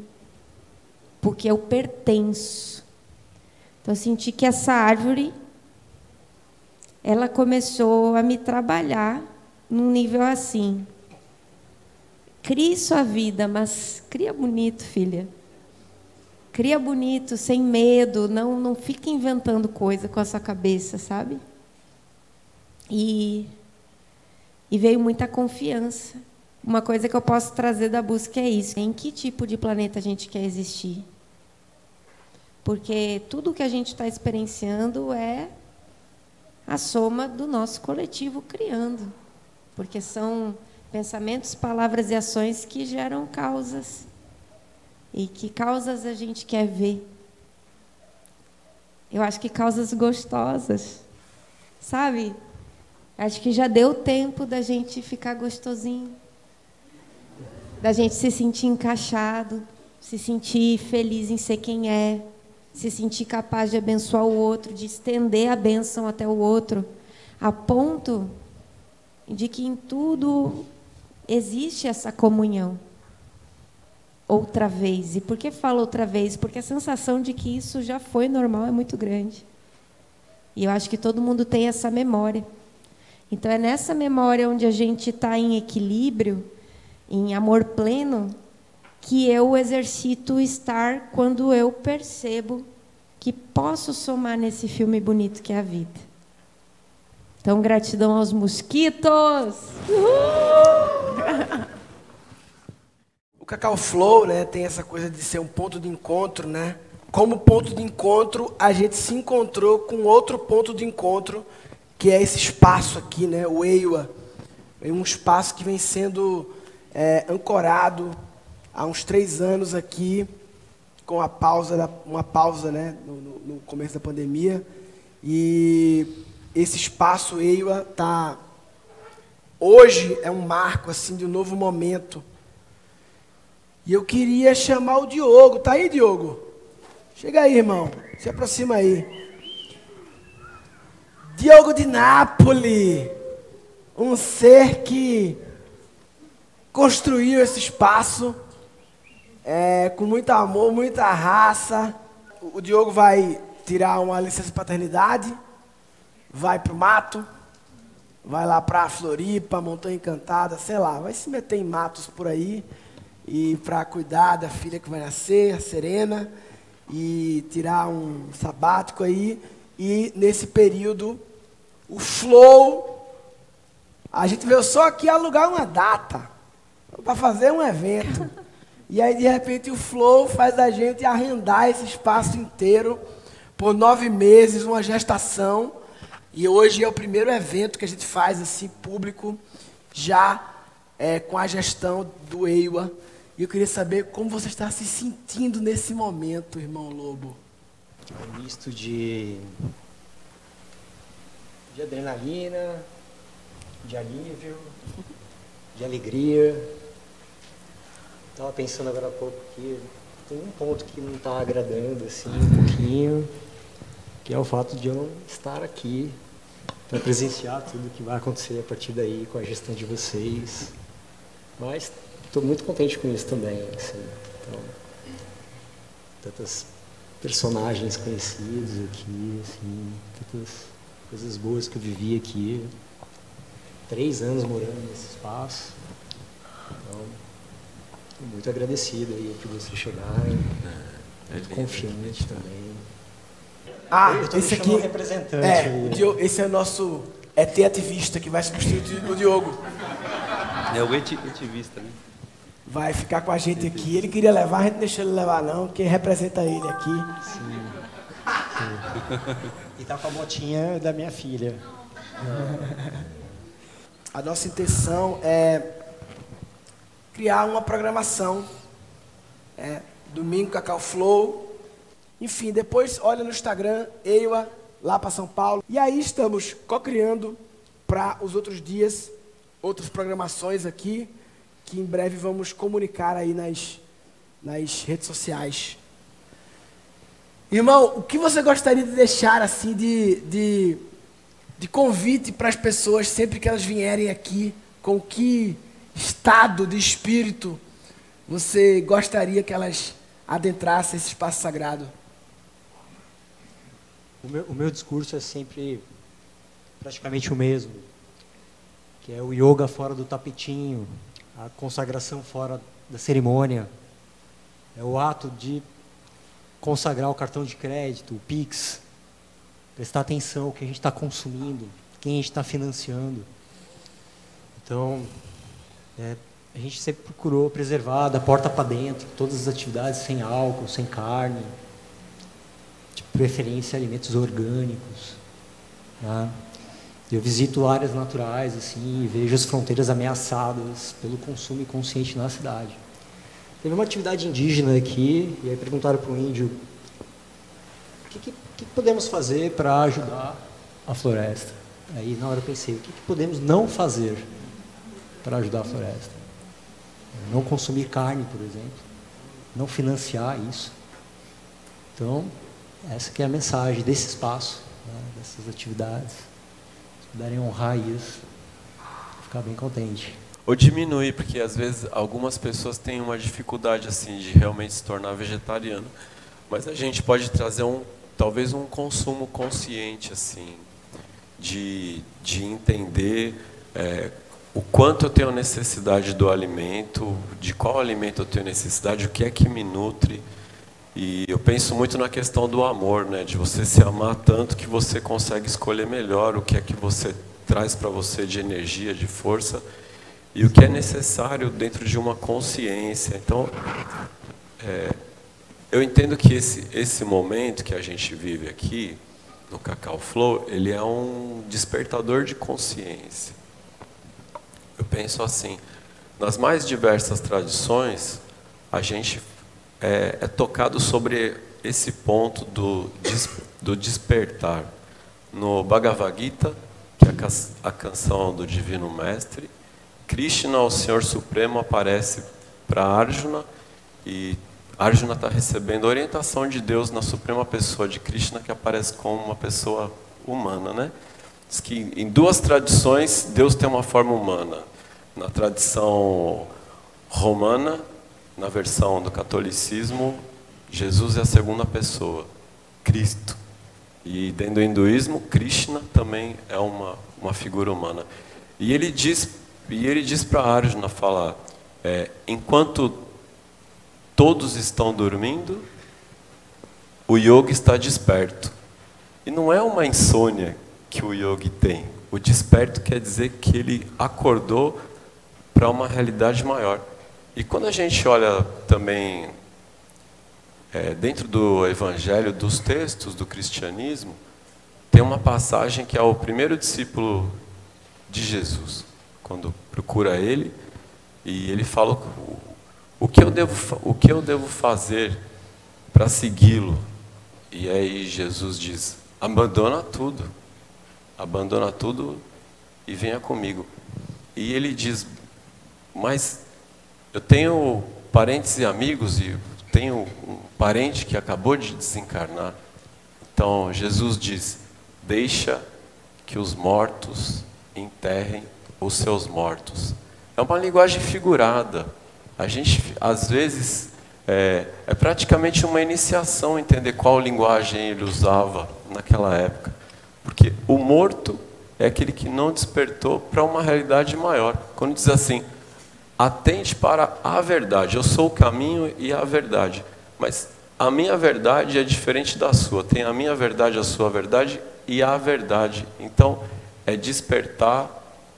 Porque eu pertenço então, eu senti que essa árvore, ela começou a me trabalhar num nível assim. Crie sua vida, mas cria bonito, filha. Cria bonito, sem medo, não, não fica inventando coisa com a sua cabeça, sabe? E, e veio muita confiança. Uma coisa que eu posso trazer da busca é isso: em que tipo de planeta a gente quer existir? Porque tudo que a gente está experienciando é a soma do nosso coletivo criando. Porque são pensamentos, palavras e ações que geram causas. E que causas a gente quer ver? Eu acho que causas gostosas. Sabe? Acho que já deu tempo da gente ficar gostosinho. Da gente se sentir encaixado, se sentir feliz em ser quem é se sentir capaz de abençoar o outro, de estender a bênção até o outro, a ponto de que em tudo existe essa comunhão. Outra vez. E por que falo outra vez? Porque a sensação de que isso já foi normal é muito grande. E eu acho que todo mundo tem essa memória. Então é nessa memória onde a gente está em equilíbrio, em amor pleno, que eu exercito estar quando eu percebo que posso somar nesse filme bonito que é a vida. Então, gratidão aos mosquitos! O Cacau Flow né, tem essa coisa de ser um ponto de encontro, né? Como ponto de encontro, a gente se encontrou com outro ponto de encontro, que é esse espaço aqui, né? O EIWA. É um espaço que vem sendo é, ancorado há uns três anos aqui, com a pausa, uma pausa né, no, no começo da pandemia. E esse espaço EIWA está. Hoje é um marco assim de um novo momento. E eu queria chamar o Diogo. Tá aí, Diogo? Chega aí, irmão. Se aproxima aí. Diogo de Nápoles. Um ser que construiu esse espaço é, com muito amor, muita raça. O Diogo vai tirar uma licença de paternidade, vai para o mato vai lá para Floripa, Montanha Encantada, sei lá, vai se meter em matos por aí e para cuidar da filha que vai nascer, a Serena, e tirar um sabático aí. E nesse período, o Flow, a gente veio só aqui alugar uma data para fazer um evento. E aí, de repente, o Flow faz a gente arrendar esse espaço inteiro por nove meses, uma gestação. E hoje é o primeiro evento que a gente faz assim público, já é, com a gestão do EIWA. E eu queria saber como você está se sentindo nesse momento, irmão Lobo. Um misto de, de adrenalina, de alívio, de alegria. Estava pensando agora há pouco que tem um ponto que não está agradando assim um pouquinho, que é o fato de eu não estar aqui para presenciar tudo que vai acontecer a partir daí com a gestão de vocês. Mas estou muito contente com isso também. Assim. Então, tantas personagens conhecidos aqui, assim, tantas coisas boas que eu vivi aqui. Três anos morando nesse espaço. Então, estou muito agradecido aí por vocês chegarem. É, muito confiante também. Ah, esse aqui representante. É, aí. Diogo, esse é o nosso ET ativista que vai substituir o Diogo. É o eti- etivista, né? Vai ficar com a gente aqui. Ele queria levar, a gente não deixou ele levar não, porque representa ele aqui. E tá com a botinha da minha filha. A nossa intenção é criar uma programação. É, domingo Cacau Flow. Enfim, depois olha no Instagram, Eiwa, lá para São Paulo. E aí estamos co-criando para os outros dias outras programações aqui, que em breve vamos comunicar aí nas, nas redes sociais. Irmão, o que você gostaria de deixar assim de, de, de convite para as pessoas sempre que elas vierem aqui? Com que estado de espírito você gostaria que elas adentrassem esse espaço sagrado? O meu, o meu discurso é sempre praticamente o mesmo, que é o yoga fora do tapetinho, a consagração fora da cerimônia, é o ato de consagrar o cartão de crédito, o Pix, prestar atenção no que a gente está consumindo, quem a gente está financiando. Então, é, a gente sempre procurou preservar da porta para dentro todas as atividades sem álcool, sem carne, de preferência alimentos orgânicos. Tá? Eu visito áreas naturais assim, e vejo as fronteiras ameaçadas pelo consumo inconsciente na cidade. Teve uma atividade indígena aqui, e aí perguntaram para o índio o que, que, que podemos fazer para ajudar a floresta. Aí na hora eu pensei, o que, que podemos não fazer para ajudar a floresta? Não consumir carne, por exemplo. Não financiar isso. Então, essa que é a mensagem desse espaço, né, dessas atividades. Puderem honrar isso, ficar bem contente. Ou diminuir, porque às vezes algumas pessoas têm uma dificuldade assim de realmente se tornar vegetariano. Mas a gente pode trazer um, talvez um consumo consciente assim, de, de entender é, o quanto eu tenho necessidade do alimento, de qual alimento eu tenho necessidade, o que é que me nutre. E eu penso muito na questão do amor, né? de você se amar tanto que você consegue escolher melhor o que é que você traz para você de energia, de força, e o que é necessário dentro de uma consciência. Então, é, eu entendo que esse, esse momento que a gente vive aqui, no Cacau Flow, ele é um despertador de consciência. Eu penso assim, nas mais diversas tradições, a gente é, é tocado sobre esse ponto do, do despertar. No Bhagavad Gita, que é a canção do Divino Mestre, Krishna, o Senhor Supremo, aparece para Arjuna e Arjuna está recebendo orientação de Deus na Suprema Pessoa de Krishna, que aparece como uma pessoa humana, né? Diz que em duas tradições Deus tem uma forma humana. Na tradição romana, na versão do catolicismo, Jesus é a segunda pessoa, Cristo. E dentro do hinduísmo, Krishna também é uma, uma figura humana. E ele diz, e ele diz para Arjuna falar, é, enquanto todos estão dormindo, o yogi está desperto. E não é uma insônia que o yogi tem. O desperto quer dizer que ele acordou para uma realidade maior. E quando a gente olha também é, dentro do evangelho, dos textos do cristianismo, tem uma passagem que é o primeiro discípulo de Jesus, quando procura ele, e ele fala o que eu devo, o que eu devo fazer para segui-lo. E aí Jesus diz: abandona tudo, abandona tudo e venha comigo. E ele diz: mas eu tenho parentes e amigos e tenho um parente que acabou de desencarnar. Então Jesus diz: deixa que os mortos enterrem os seus mortos. É uma linguagem figurada. A gente, às vezes, é, é, praticamente uma iniciação entender qual linguagem ele usava naquela época. Porque o morto é aquele que não despertou para uma realidade maior. Quando diz assim, atente para a verdade, eu sou o caminho e a verdade. Mas a minha verdade é diferente da sua. Tem a minha verdade, a sua verdade e a verdade. Então, é despertar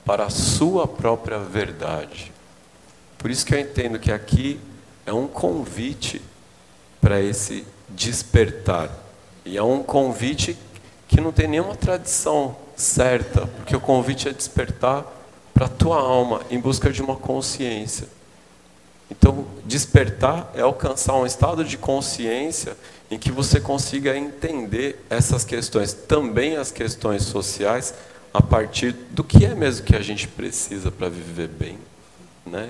para a sua própria verdade. Por isso que eu entendo que aqui é um convite para esse despertar. E é um convite que não tem nenhuma tradição certa, porque o convite é despertar para a tua alma em busca de uma consciência. Então, despertar é alcançar um estado de consciência em que você consiga entender essas questões, também as questões sociais, a partir do que é mesmo que a gente precisa para viver bem, né?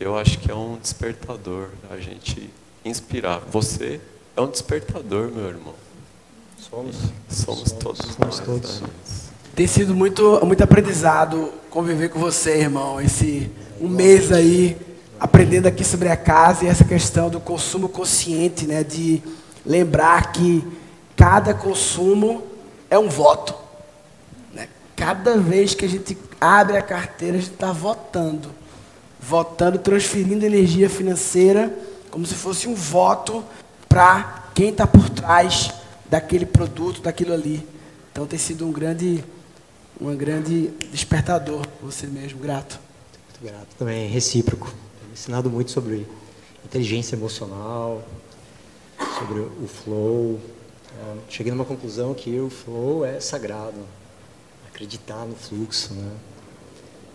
Eu acho que é um despertador a gente inspirar. Você é um despertador, meu irmão. Somos. Somos, todos somos todos. Né? Tem sido muito, muito aprendizado conviver com você, irmão. Esse um mês aí aprendendo aqui sobre a casa e essa questão do consumo consciente, né? De lembrar que cada consumo é um voto. Cada vez que a gente abre a carteira, a gente está votando. Votando, transferindo energia financeira, como se fosse um voto para quem está por trás daquele produto, daquilo ali. Então tem sido um grande, um grande despertador, você mesmo, grato. Muito grato, também recíproco. Tenho ensinado muito sobre inteligência emocional, sobre o flow. Cheguei numa conclusão que o flow é sagrado acreditar no fluxo, né?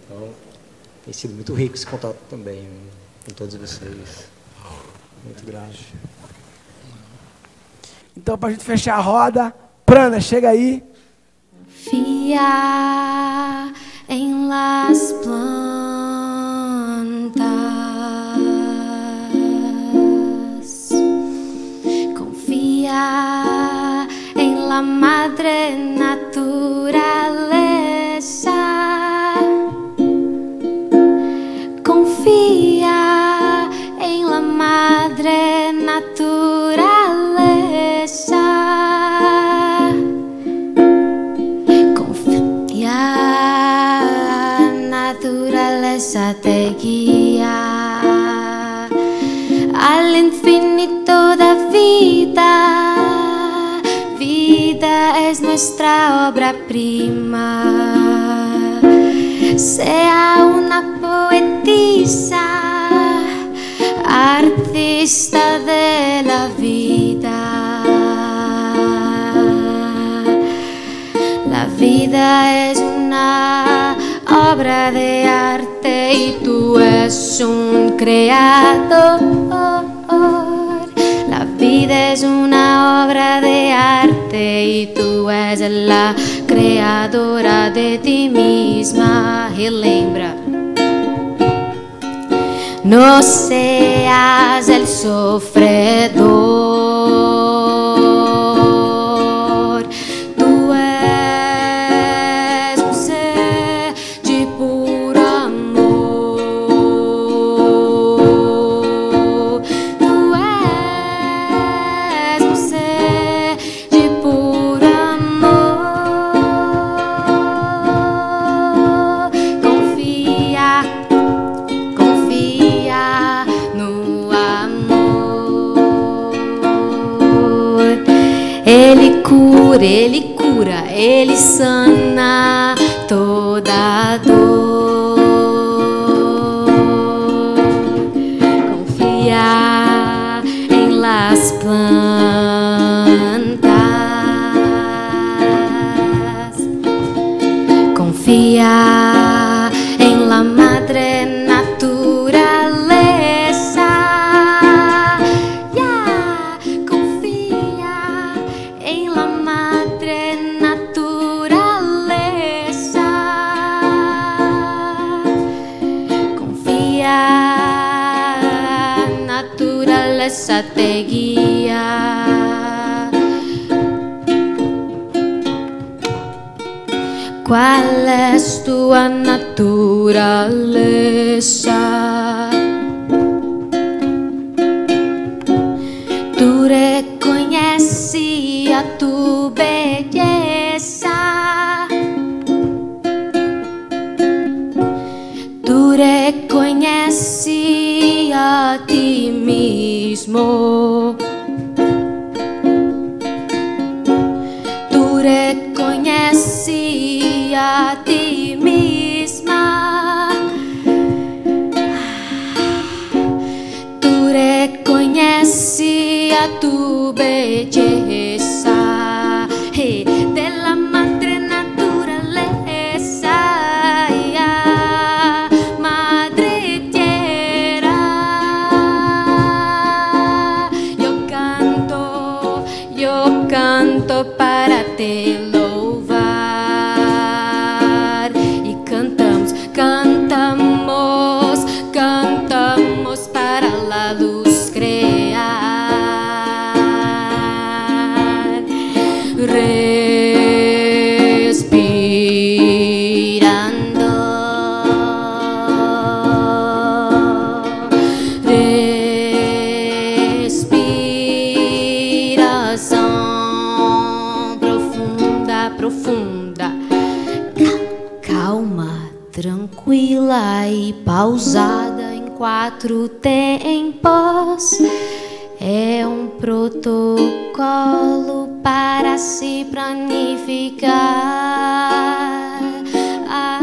Então, tem sido muito rico esse contato também né, com todos vocês. Muito grato. Então, para a gente fechar a roda, Prana, chega aí. Fia em las plantas, confia em la madre naturaleza. Nuestra obra prima. Sea una poetisa artista de la vida. La vida es una obra de arte y tú es un creador. Es una obra de arte y tú és la creadora de ti misma. Y lembra. no seas el sofredor. Ele cura, ele sana ¿Cuál es tu naturaleza? Tú reconheces a tu belleza. Tú reconheces a ti mismo. Quatro tempos. É um protocolo para se planificar. Ar.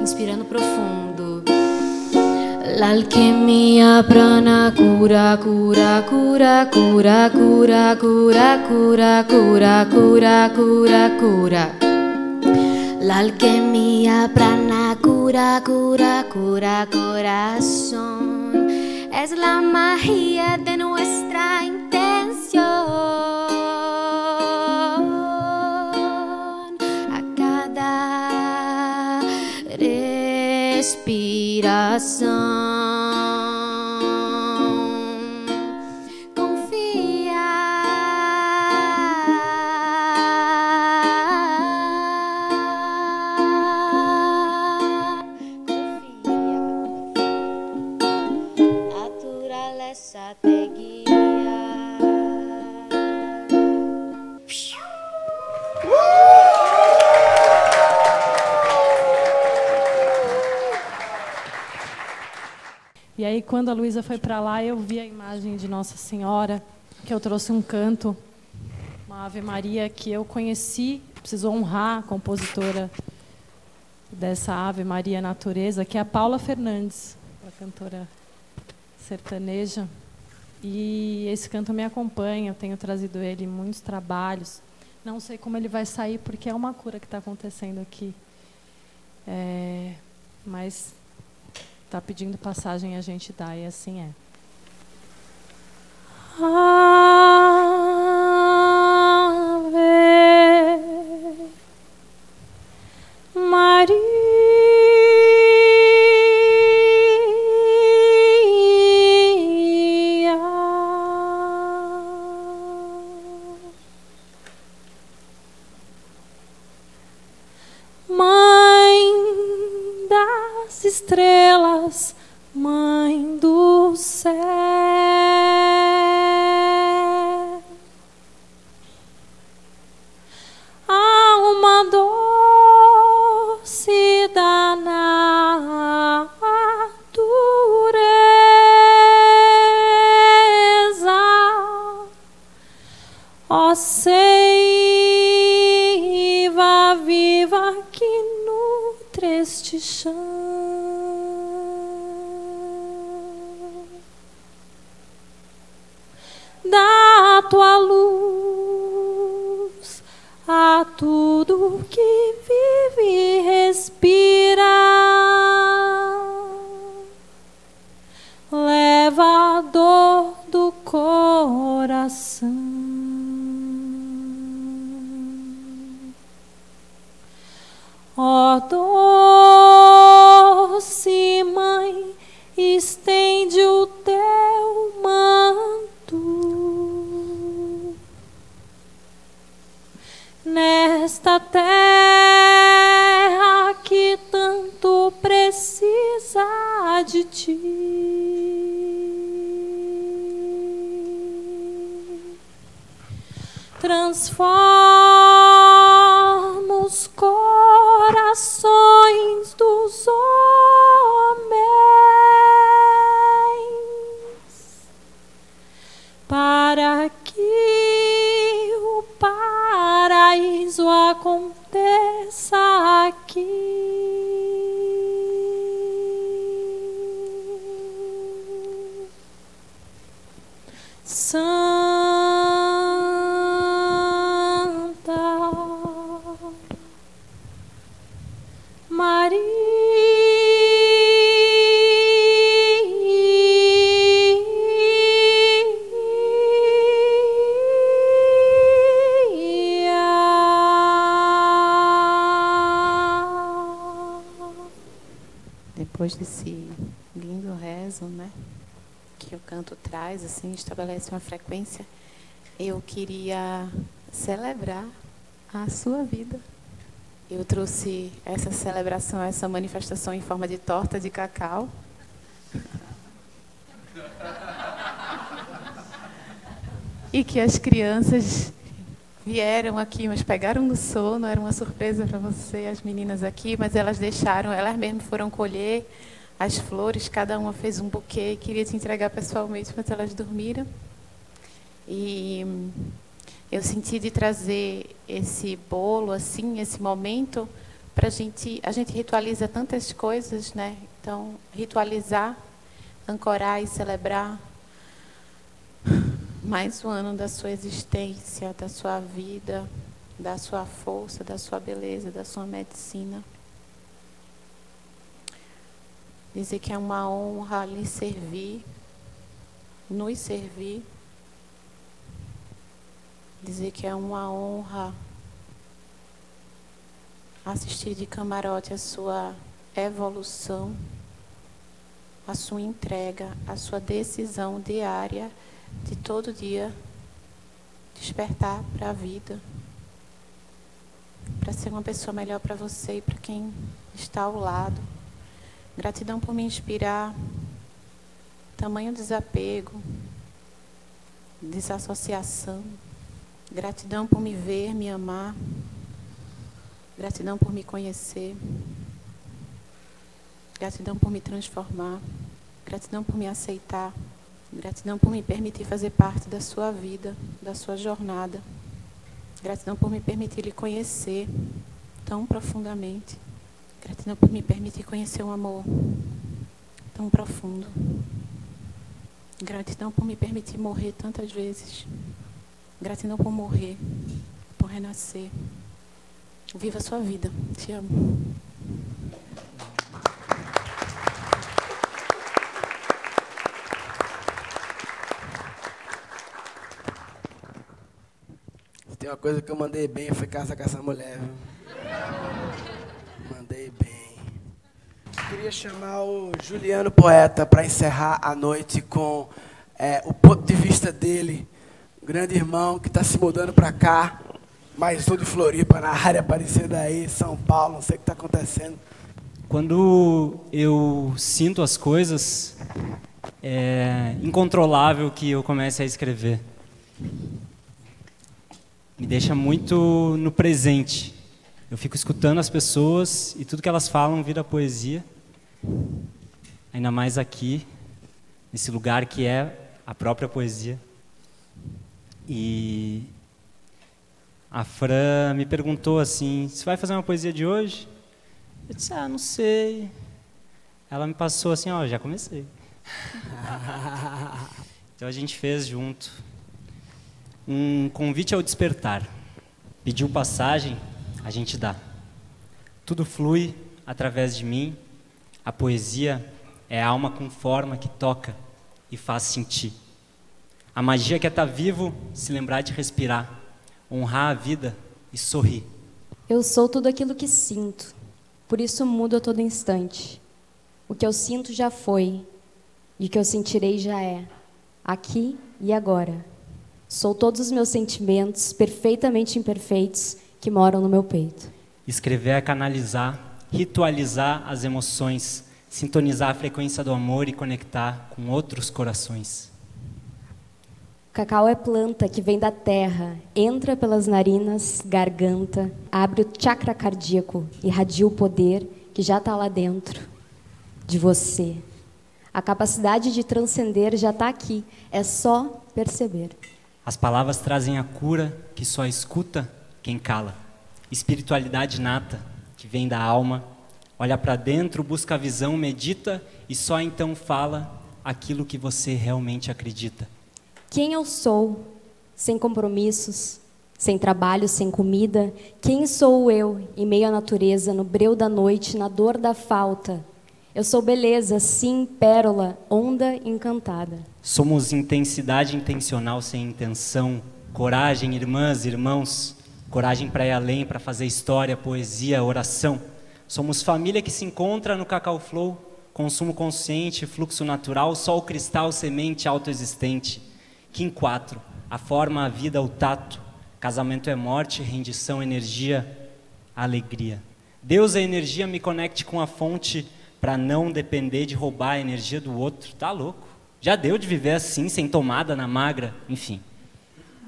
Inspirando profundo. L'alchimia prana cura cura cura cura cura cura cura cura cura cura cura L'alquimia prana cura cura cura corazón es la magia de nuestra intención a cada respiración. Quando a Luísa foi para lá, eu vi a imagem de Nossa Senhora, que eu trouxe um canto, uma Ave Maria que eu conheci, preciso honrar a compositora dessa Ave Maria Natureza, que é a Paula Fernandes, a cantora sertaneja. E esse canto me acompanha, eu tenho trazido ele em muitos trabalhos. Não sei como ele vai sair, porque é uma cura que está acontecendo aqui. É, mas está pedindo passagem, a gente dá, e assim é. Ave Fall. Desse lindo rezo, né, que o canto traz, assim, estabelece uma frequência, eu queria celebrar a sua vida. Eu trouxe essa celebração, essa manifestação em forma de torta de cacau. e que as crianças vieram aqui, mas pegaram no sono, era uma surpresa para você, as meninas aqui, mas elas deixaram, elas mesmas foram colher as flores, cada uma fez um buquê, queria te entregar pessoalmente, mas elas dormiram. E eu senti de trazer esse bolo, assim, esse momento, para a gente, a gente ritualiza tantas coisas, né? Então, ritualizar, ancorar e celebrar mais um ano da sua existência, da sua vida, da sua força, da sua beleza, da sua medicina. Dizer que é uma honra lhe servir, nos servir. Dizer que é uma honra assistir de camarote a sua evolução, a sua entrega, a sua decisão diária de todo dia despertar para a vida, para ser uma pessoa melhor para você e para quem está ao lado. Gratidão por me inspirar, tamanho desapego, desassociação. Gratidão por me ver, me amar. Gratidão por me conhecer. Gratidão por me transformar. Gratidão por me aceitar. Gratidão por me permitir fazer parte da sua vida, da sua jornada. Gratidão por me permitir lhe conhecer tão profundamente. Gratidão por me permitir conhecer um amor tão profundo. Gratidão por me permitir morrer tantas vezes. Gratidão por morrer, por renascer. Viva a sua vida. Te amo. Coisa que eu mandei bem, foi casar com essa mulher. Viu? Mandei bem. Queria chamar o Juliano Poeta para encerrar a noite com é, o ponto de vista dele, grande irmão que está se mudando para cá, mais sou de Floripa, na área parecida aí, São Paulo, não sei o que está acontecendo. Quando eu sinto as coisas, é incontrolável que eu comece a escrever me deixa muito no presente. Eu fico escutando as pessoas e tudo que elas falam vira poesia. Ainda mais aqui, nesse lugar que é a própria poesia. E a Fran me perguntou assim: "Você vai fazer uma poesia de hoje?" Eu disse, ah, não sei. Ela me passou assim, ó, já comecei. então a gente fez junto um convite ao despertar. Pediu passagem, a gente dá. Tudo flui através de mim. A poesia é a alma com forma que toca e faz sentir. A magia que é estar tá vivo, se lembrar de respirar, honrar a vida e sorrir. Eu sou tudo aquilo que sinto, por isso mudo a todo instante. O que eu sinto já foi, e o que eu sentirei já é, aqui e agora. Sou todos os meus sentimentos, perfeitamente imperfeitos, que moram no meu peito. Escrever é canalizar, ritualizar as emoções, sintonizar a frequência do amor e conectar com outros corações. Cacau é planta que vem da terra, entra pelas narinas, garganta, abre o chakra cardíaco, irradia o poder que já está lá dentro de você. A capacidade de transcender já está aqui, é só perceber. As palavras trazem a cura que só escuta quem cala. Espiritualidade nata que vem da alma, olha para dentro, busca a visão, medita e só então fala aquilo que você realmente acredita. Quem eu sou, sem compromissos, sem trabalho, sem comida? Quem sou eu, em meio à natureza, no breu da noite, na dor da falta? Eu sou beleza, sim, pérola, onda encantada. Somos intensidade intencional sem intenção, coragem, irmãs, irmãos, coragem para ir além, para fazer história, poesia, oração. Somos família que se encontra no Cacau Flow, consumo consciente, fluxo natural, sol cristal, semente autoexistente. Kim 4, a forma, a vida, o tato. Casamento é morte, rendição, energia, alegria. Deus é energia, me conecte com a fonte para não depender de roubar a energia do outro. Tá louco? Já deu de viver assim, sem tomada na magra, enfim.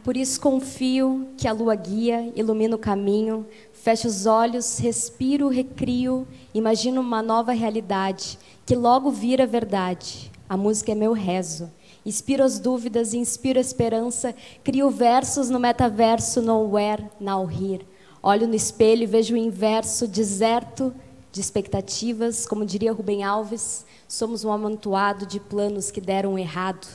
Por isso confio que a lua guia, ilumina o caminho, fecho os olhos, respiro, recrio, imagino uma nova realidade que logo vira verdade. A música é meu rezo. Inspiro as dúvidas, inspiro a esperança, crio versos no metaverso nowhere, now here. Olho no espelho e vejo o inverso, deserto de expectativas, como diria Rubem Alves, somos um amontoado de planos que deram errado.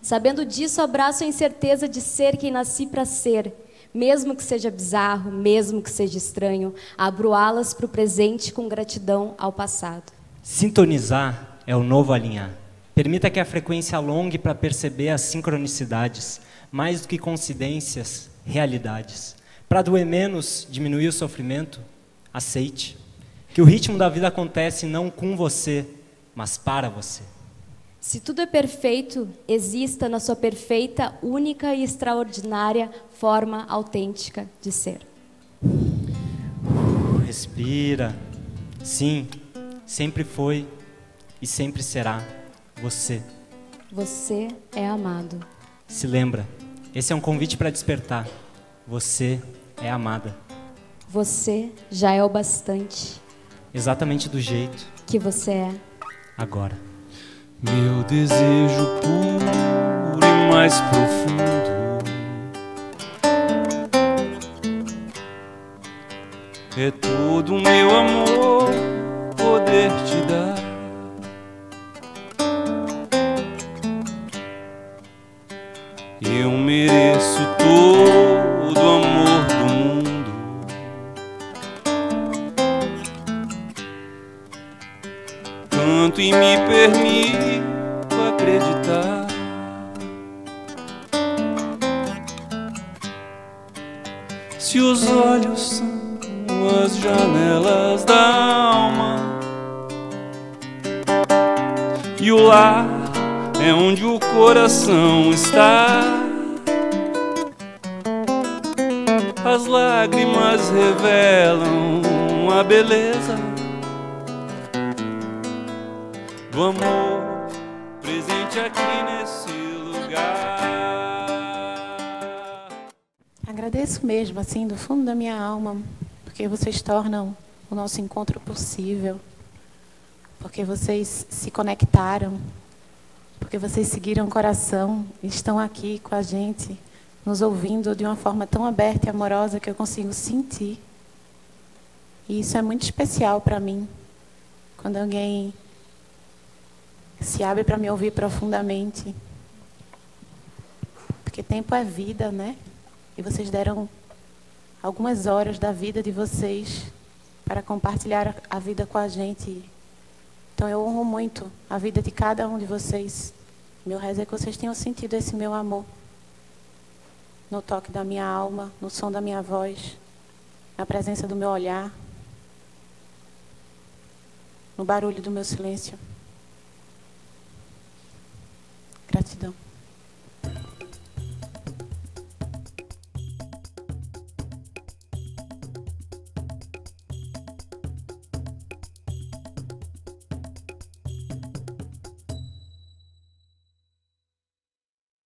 Sabendo disso, abraço a incerteza de ser quem nasci para ser, mesmo que seja bizarro, mesmo que seja estranho, abro alas para o presente com gratidão ao passado. Sintonizar é o novo alinhar. Permita que a frequência alongue para perceber as sincronicidades, mais do que coincidências, realidades. Para doer menos, diminuir o sofrimento, aceite. Que o ritmo da vida acontece não com você, mas para você. Se tudo é perfeito, exista na sua perfeita, única e extraordinária forma autêntica de ser. Respira. Sim, sempre foi e sempre será você. Você é amado. Se lembra, esse é um convite para despertar. Você é amada. Você já é o bastante. Exatamente do jeito que você é. Agora. Meu desejo puro e mais profundo. É todo o meu amor poder te dar. Fundo da minha alma, porque vocês tornam o nosso encontro possível, porque vocês se conectaram, porque vocês seguiram o coração e estão aqui com a gente nos ouvindo de uma forma tão aberta e amorosa que eu consigo sentir. E isso é muito especial para mim. Quando alguém se abre para me ouvir profundamente. Porque tempo é vida, né? E vocês deram algumas horas da vida de vocês para compartilhar a vida com a gente. Então eu honro muito a vida de cada um de vocês. Meu rezo é que vocês tenham sentido esse meu amor. No toque da minha alma, no som da minha voz, na presença do meu olhar, no barulho do meu silêncio. Gratidão.